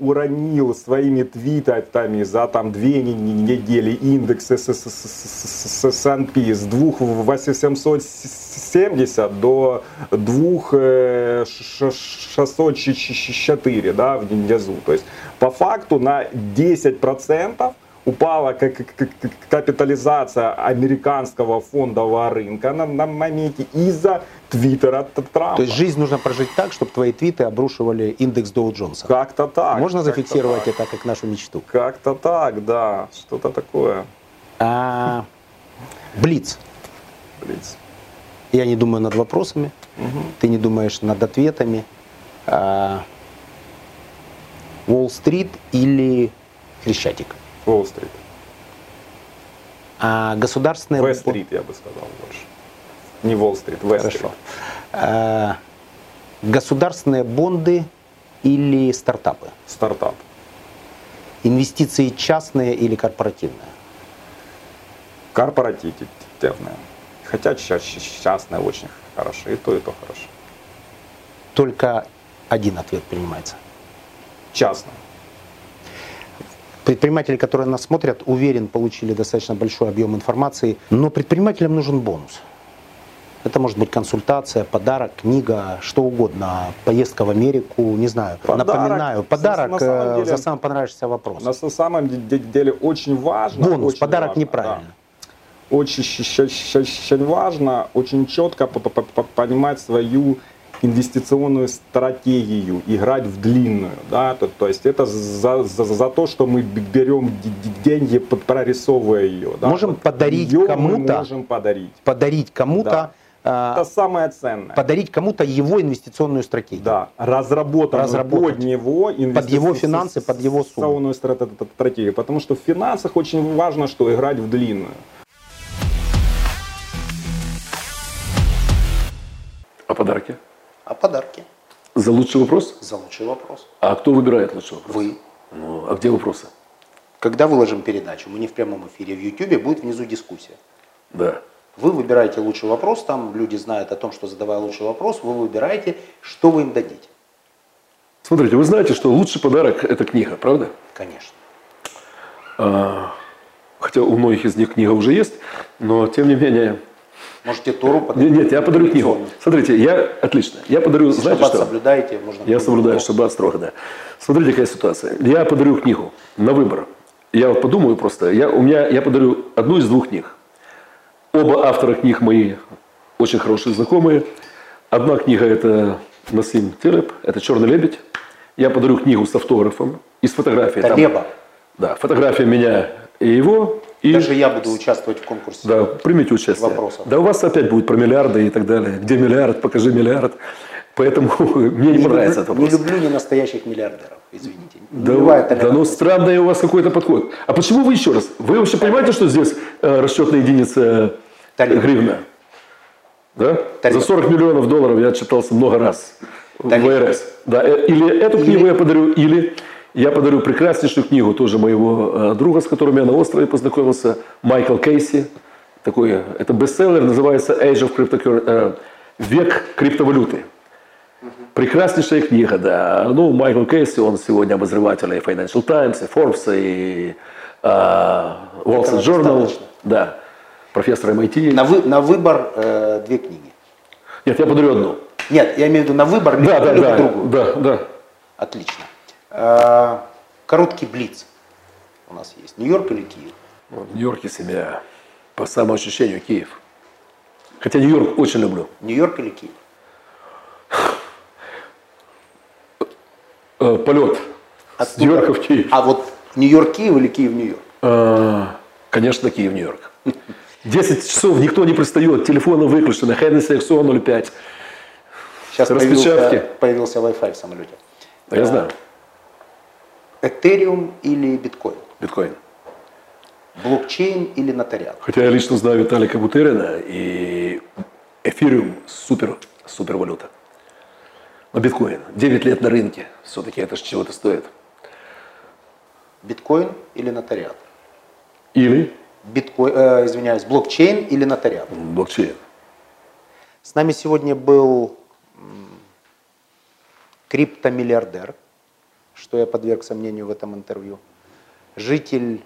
уронил своими твитами за там две не- не- недели индекс S&P с 2870 до э, 2604 да, внизу. То есть по факту на 10% упала как- как- как- капитализация американского фондового рынка на, на моменте из-за твиттера Трампа. То есть жизнь нужно прожить так, чтобы твои твиты обрушивали индекс Доу Джонса. Как-то так. Можно как-то зафиксировать так. это как нашу мечту? Как-то так, да. Что-то такое. А, Блиц. Блиц. Я не думаю над вопросами, ты не думаешь над ответами. А, Уолл-стрит или Хрещатик? Уолл-стрит. А государственные... Вест-стрит, я бы сказал больше. Не Уолл-стрит, Вест-стрит. Хорошо. А, государственные бонды или стартапы? Стартап. Инвестиции частные или корпоративные? Корпоративное. Хотя частное очень хорошо. И то, и то хорошо. Только один ответ принимается. Частное. Предприниматели, которые нас смотрят, уверен, получили достаточно большой объем информации, но предпринимателям нужен бонус. Это может быть консультация, подарок, книга, что угодно, поездка в Америку, не знаю. Подарок. Напоминаю, подарок На самом э, деле- за самый понравившийся вопрос. На самом де- деле очень важно. Бонус, очень подарок важно, неправильно. да. Очень, очень важно, очень четко понимать свою инвестиционную стратегию, играть в длинную. Да? То, то есть это за, за, за то, что мы берем деньги, прорисовывая ее. Да? Можем подарить кому-то. можем подарить. Подарить кому-то, э, Это самое ценное. подарить кому-то его инвестиционную стратегию. Да, разработанную Разработать. под него Под его финансы, под его сумму. стратегию. Потому что в финансах очень важно, что играть в длинную. А подарки? А подарки? За лучший вопрос? За лучший вопрос. А кто выбирает лучший вопрос? Вы. Ну, а где вопросы? Когда выложим передачу, мы не в прямом эфире, в Ютубе будет внизу дискуссия. Да. Вы выбираете лучший вопрос, там люди знают о том, что задавая лучший вопрос, вы выбираете, что вы им дадите. Смотрите, вы знаете, что лучший подарок – это книга, правда? Конечно. А, хотя у многих из них книга уже есть, но тем не менее... Можете Тору Нет, подарить. нет, я подарю книгу. Смотрите, я... Отлично. Я подарю, Если знаете что? соблюдаете, можно... Я соблюдаю шаббат строго, да. Смотрите, какая ситуация. Я подарю книгу на выбор. Я вот подумаю просто. Я, у меня, я подарю одну из двух книг. Оба автора книг мои очень хорошие знакомые. Одна книга – это Насим Тереп, это «Черный лебедь». Я подарю книгу с автографом и с фотографией. Это Там- Леба. Да, фотография меня и его. И Даже я буду участвовать в конкурсе. да, примите участие. Вопросов. Да у вас опять будет про миллиарды и так далее. Где миллиард, покажи миллиард. Поэтому мне не, Не понравится люблю, этот не вопрос. люблю не настоящих миллиардеров, извините. Да, Нулевая да ну странный у вас какой-то подход. А почему вы еще раз? Вы вообще понимаете, что здесь э, расчетная единица Талиб. гривна? Да? Талиб. За 40 миллионов долларов я читался много раз в Талиб. ВРС. Да, э, или эту книгу я подарю, или я подарю прекраснейшую книгу тоже моего э, друга, с которым я на острове познакомился, Майкл Кейси. Такой, э, это бестселлер, называется Age of Cryptocurrency, э, Век криптовалюты. Прекраснейшая книга, да. Ну, Майкл Кейси, он сегодня обозреватель и Financial Times, и Forbes, и э, Wall Street Journal. достаточно. Да. Профессор MIT. На, вы- на выбор э, две книги. Нет, я подарю одну. Нет, я имею в виду на выбор Да, да, да, другую. да, да. Отлично. Э, короткий блиц у нас есть. Нью-Йорк или Киев? Ну, В Нью-Йорке семья. По самоощущению Киев. Хотя Нью-Йорк очень люблю. Нью-Йорк или Киев? Э, полет Оттуда. Нью-Йорка в Киев. А вот Нью-Йорк Киев или Киев Нью-Йорк? Э, конечно, Киев, Нью-Йорк. 10 часов никто не пристает, телефоны выключены, Hennessy XO05. Сейчас Распечатки. появился, появился Wi-Fi в самолете. Да, я знаю. Этериум или биткоин? Биткоин. Блокчейн или нотариат? Хотя я лично знаю Виталика Бутерина и эфириум супер, супер валюта. Но биткоин. 9 лет на рынке. Все-таки это же чего-то стоит. Биткоин или нотариат? Или Биткоин, э, извиняюсь, блокчейн или нотариат? блокчейн. С нами сегодня был криптомиллиардер, что я подверг сомнению в этом интервью, житель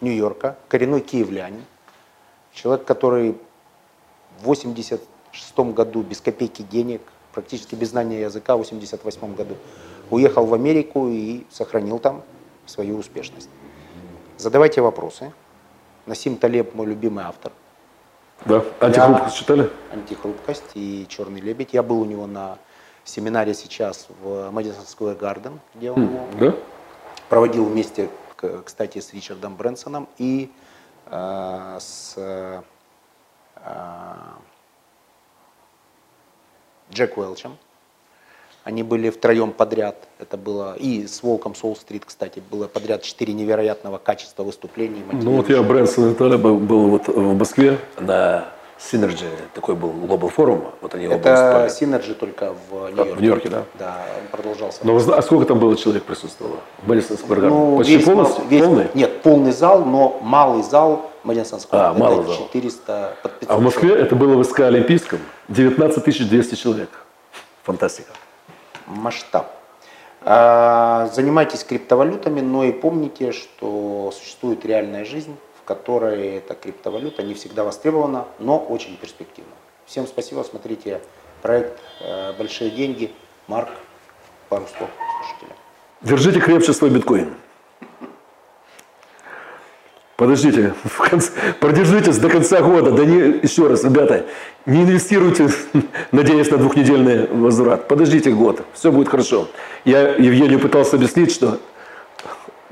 Нью-Йорка, коренной киевлянин, человек, который в 86 году без копейки денег, практически без знания языка, в 88 году уехал в Америку и сохранил там свою успешность. Задавайте вопросы. Насим Талеб, мой любимый автор Да? Антихрупкость читали? антихрупкость и черный лебедь. Я был у него на семинаре сейчас в Madison Square Garden, где он его Да? проводил вместе, кстати, с Ричардом Брэнсоном и э, с э, Джек Уэлчем. Они были втроем подряд. Это было и с Волком Солл-стрит, кстати, было подряд четыре невероятного качества выступлений. Ну вот я Брэнсон и Таля был, был вот в Москве на Synergy, такой был Global форум, вот они Это. Синерджи только в Нью-Йорке. в Нью-Йорке, да? Да, он продолжался. Но а сколько там было человек присутствовало? В Мэдисон Сквер? Ну, Почти весь полностью? весь- полный? Нет, полный зал, но малый зал Madison Square. А, малый зал. 400 под 500 А в Москве это было в СК Олимпийском 19 200 человек. Фантастика. масштаб. А, Занимайтесь криптовалютами, но и помните, что существует реальная жизнь, которой эта криптовалюта не всегда востребована, но очень перспективна. Всем спасибо, смотрите проект э, «Большие деньги». Марк, пару слов слушателям. Держите крепче свой биткоин. Подождите, в конце- продержитесь до конца года. Да не, еще раз, ребята, не инвестируйте, надеясь на двухнедельный возврат. Подождите год, все будет хорошо. Я Евгению пытался объяснить, что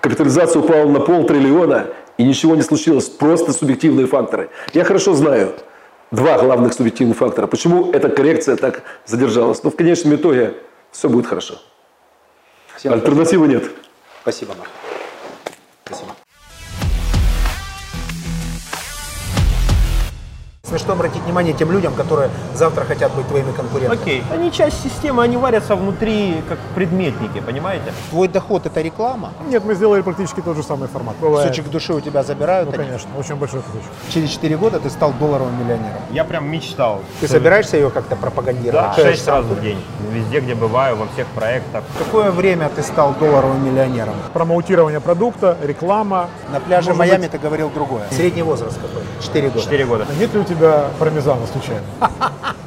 капитализация упала на полтриллиона, и ничего не случилось, просто субъективные факторы. Я хорошо знаю два главных субъективных фактора, почему эта коррекция так задержалась. Но в конечном итоге все будет хорошо. Всем Альтернативы нет. спасибо, Марк. Спасибо. Смешно обратить внимание тем людям, которые завтра хотят быть твоими конкурентами. Окей. Они часть системы, они варятся внутри как предметники, понимаете? Твой доход это реклама. Нет, мы сделали практически тот же самый формат. Бывает. Кусочек души у тебя забирают. Ну, они. конечно, очень большой кусочек. Через 4 года ты стал долларовым миллионером. Я прям мечтал. Ты собираешься ее как-то пропагандировать? Да, Что шесть это раз в день. Везде, где бываю, во всех проектах. В какое время ты стал долларовым миллионером? Промоутирование продукта, реклама. На пляже Может Майами ты говорил другое. Средний возраст какой? 4 года. Четыре года. А Нет ли у тебя пармезана случайно?